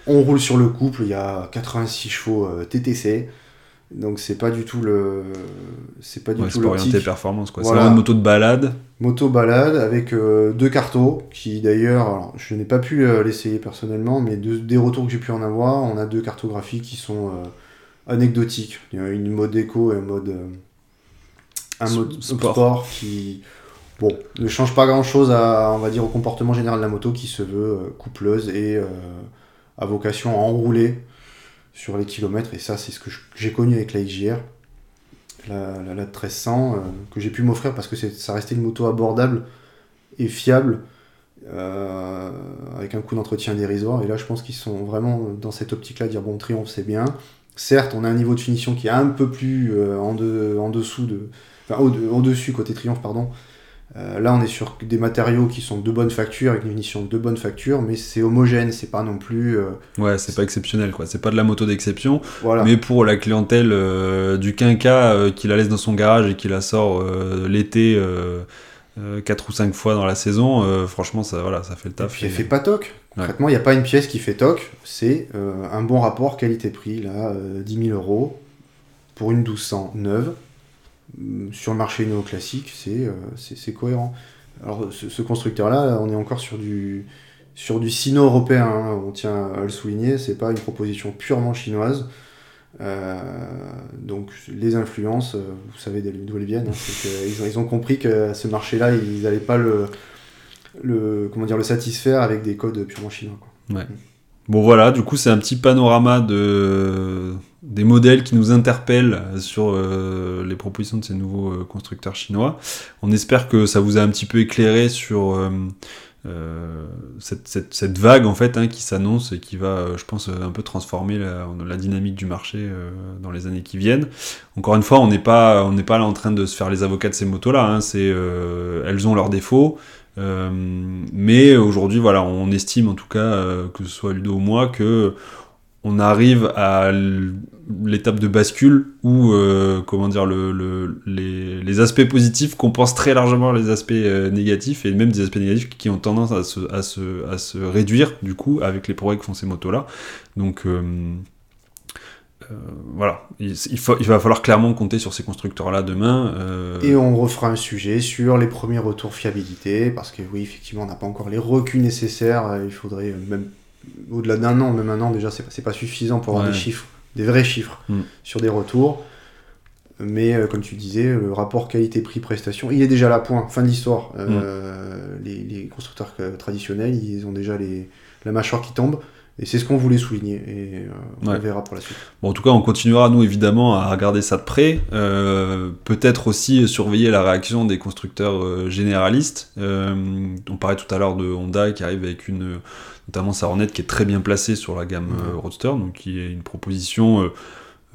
On roule sur le couple, il y a 86 chevaux euh, TTC. Donc c'est pas du tout le c'est pas du Ouais, tout orienté performance, quoi. Voilà. C'est vraiment une moto de balade. Moto balade avec deux cartos qui d'ailleurs, je n'ai pas pu l'essayer personnellement, mais de- des retours que j'ai pu en avoir, on a deux cartographies qui sont anecdotiques. Il y a une mode éco et un mode euh, un mode sport. sport. qui bon ne change pas grand chose à on va dire au comportement général de la moto qui se veut euh, coupleuse et euh, a vocation à enrouler sur les kilomètres et ça c'est ce que j'ai connu avec la XJR la, la, la 1300 euh, que j'ai pu m'offrir parce que ça restait une moto abordable et fiable euh, avec un coût d'entretien dérisoire et là je pense qu'ils sont vraiment dans cette optique là dire bon triomphe c'est bien certes on a un niveau de finition qui est un peu plus euh, en, de- en dessous de enfin au, au dessus côté triomphe pardon Euh, là on est sur des matériaux qui sont de bonne facture avec une finition de bonne facture mais c'est homogène c'est pas non plus euh, Ouais, c'est pas exceptionnel, quoi. C'est pas de la moto d'exception. voilà Mais pour la clientèle euh, du quinca qui la laisse dans son garage et qui la sort l'été 4 ou 5 fois dans la saison, euh, franchement, ça, voilà, ça fait le Et taf. puis elle fait pas toc. Ouais. Concrètement, il n'y a pas une pièce qui fait toc. C'est euh, un bon rapport qualité-prix, là, euh, 10 000 euros pour une 1200 neuve. Hum, Sur le marché néoclassique, c'est euh, cohérent. Alors, ce, ce constructeur-là, on est encore sur du, sur du sino-européen. hein, on tient à le souligner. C'est pas une proposition purement chinoise. Euh, donc, les influences, euh, vous savez d'où elles viennent. hein, ils, ont, compris que ce marché-là, ils n'allaient pas le le comment dire le satisfaire avec des codes purement chinois quoi. Bon voilà, du coup c'est un petit panorama de des modèles qui nous interpellent sur euh, les propositions de ces nouveaux constructeurs chinois. On espère que ça vous a un petit peu éclairé sur cette, vague en fait hein, qui s'annonce et qui va, je pense, un peu transformer la, dynamique du marché dans les années qui viennent. Encore une fois, on n'est pas, on n'est pas là en train de se faire les avocats de ces motos-là. Hein. c'est, elles ont leurs défauts. mais aujourd'hui, voilà, on estime en tout cas, que ce soit Ludo ou moi, que on arrive à l'étape de bascule où euh, comment dire le, les, aspects positifs compensent très largement les aspects euh, négatifs et même des aspects négatifs qui ont tendance à se, à se, à se réduire du coup avec les progrès que font ces motos là donc euh, voilà, il, faut, il, va falloir clairement compter sur ces constructeurs-là demain. Et on refera un sujet sur les premiers retours fiabilité, parce que oui, effectivement, on n'a pas encore les reculs nécessaires. Il faudrait même au-delà d'un an, même un an, déjà, c'est pas, suffisant pour avoir des chiffres, des vrais chiffres mm. sur des retours. Mais euh, comme tu disais, le rapport qualité-prix-prestation, il est déjà là, point, fin de l'histoire. Euh, mm. les, constructeurs traditionnels, ils ont déjà les, la mâchoire qui tombe. Et c'est ce qu'on voulait souligner, et on verra pour la suite. Bon, en tout cas, on continuera, nous, évidemment, à regarder ça de près. Peut-être aussi surveiller la réaction des constructeurs généralistes. on parlait tout à l'heure de Honda qui arrive avec une notamment sa Hornet qui est très bien placée sur la gamme euh, Roadster, donc qui est une proposition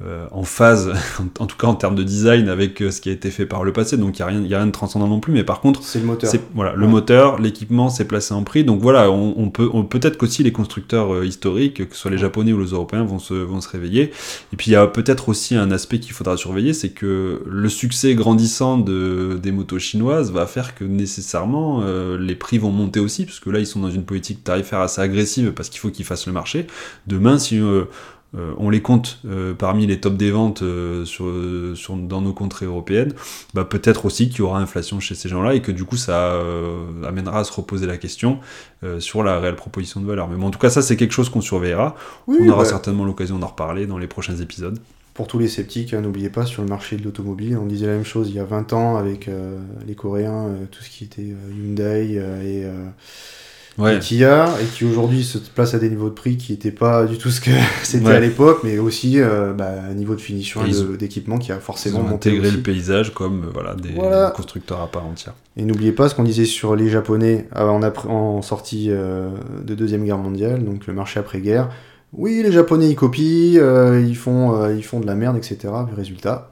euh, euh, en phase, en tout cas en termes de design, avec euh, ce qui a été fait par le passé. Donc il n'y a, rien, a rien de transcendant non plus, mais par contre, c'est le moteur. Voilà, le moteur, l'équipement, c'est placé en prix. Donc voilà, on, peut peut-être qu'aussi les constructeurs euh, historiques, que ce soit les Japonais ou les Européens, vont se, vont se réveiller. Et puis il y a peut-être aussi un aspect qu'il faudra surveiller, c'est que le succès grandissant de, des motos chinoises va faire que nécessairement les prix vont monter aussi, parce que là ils sont dans une politique tarifaire assez agressive parce qu'il faut qu'ils fassent le marché. Demain, si euh, on les compte euh, parmi les tops des ventes euh, dans nos contrées européennes, bah, peut-être aussi qu'il y aura inflation chez ces gens-là et que du coup ça amènera à se reposer la question sur la réelle proposition de valeur. Mais bon, en tout cas, ça c'est quelque chose qu'on surveillera. on aura bah. certainement l'occasion d'en reparler dans les prochains épisodes. Pour tous les sceptiques, hein, n'oubliez pas, sur le marché de l'automobile, on disait la même chose il y a 20 ans avec les Coréens, tout ce qui était Hyundai et ouais. Kia, et qui aujourd'hui se place à des niveaux de prix qui n'étaient pas du tout ce que c'était à l'époque, mais aussi euh, bah, un niveau de finition et d'équipement qui a forcément monté. Intégré le paysage comme euh, voilà, des constructeurs à part entière. Et n'oubliez pas ce qu'on disait sur les Japonais euh, en, en sortie de Deuxième Guerre mondiale, donc le marché après-guerre. Oui, les Japonais ils copient, ils, font, ils font de la merde, etc. Mais résultat.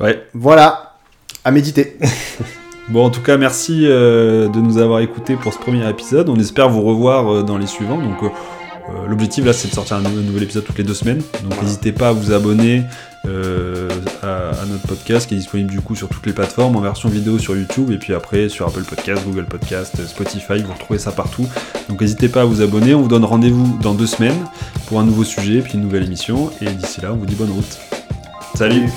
Ouais. Voilà, à méditer. Bon, en tout cas, merci euh, de nous avoir écoutés pour ce premier épisode. On espère vous revoir euh, dans les suivants. Donc, euh, l'objectif là, c'est de sortir un, nouvel épisode toutes les deux semaines. Donc, n'hésitez pas à vous abonner à, notre podcast qui est disponible du coup sur toutes les plateformes en version vidéo sur YouTube et puis après sur Apple Podcast, Google Podcast, Spotify. Vous retrouvez ça partout. Donc, n'hésitez pas à vous abonner. On vous donne rendez-vous dans deux semaines pour un nouveau sujet puis une nouvelle émission. Et d'ici là, on vous dit bonne route. Salut.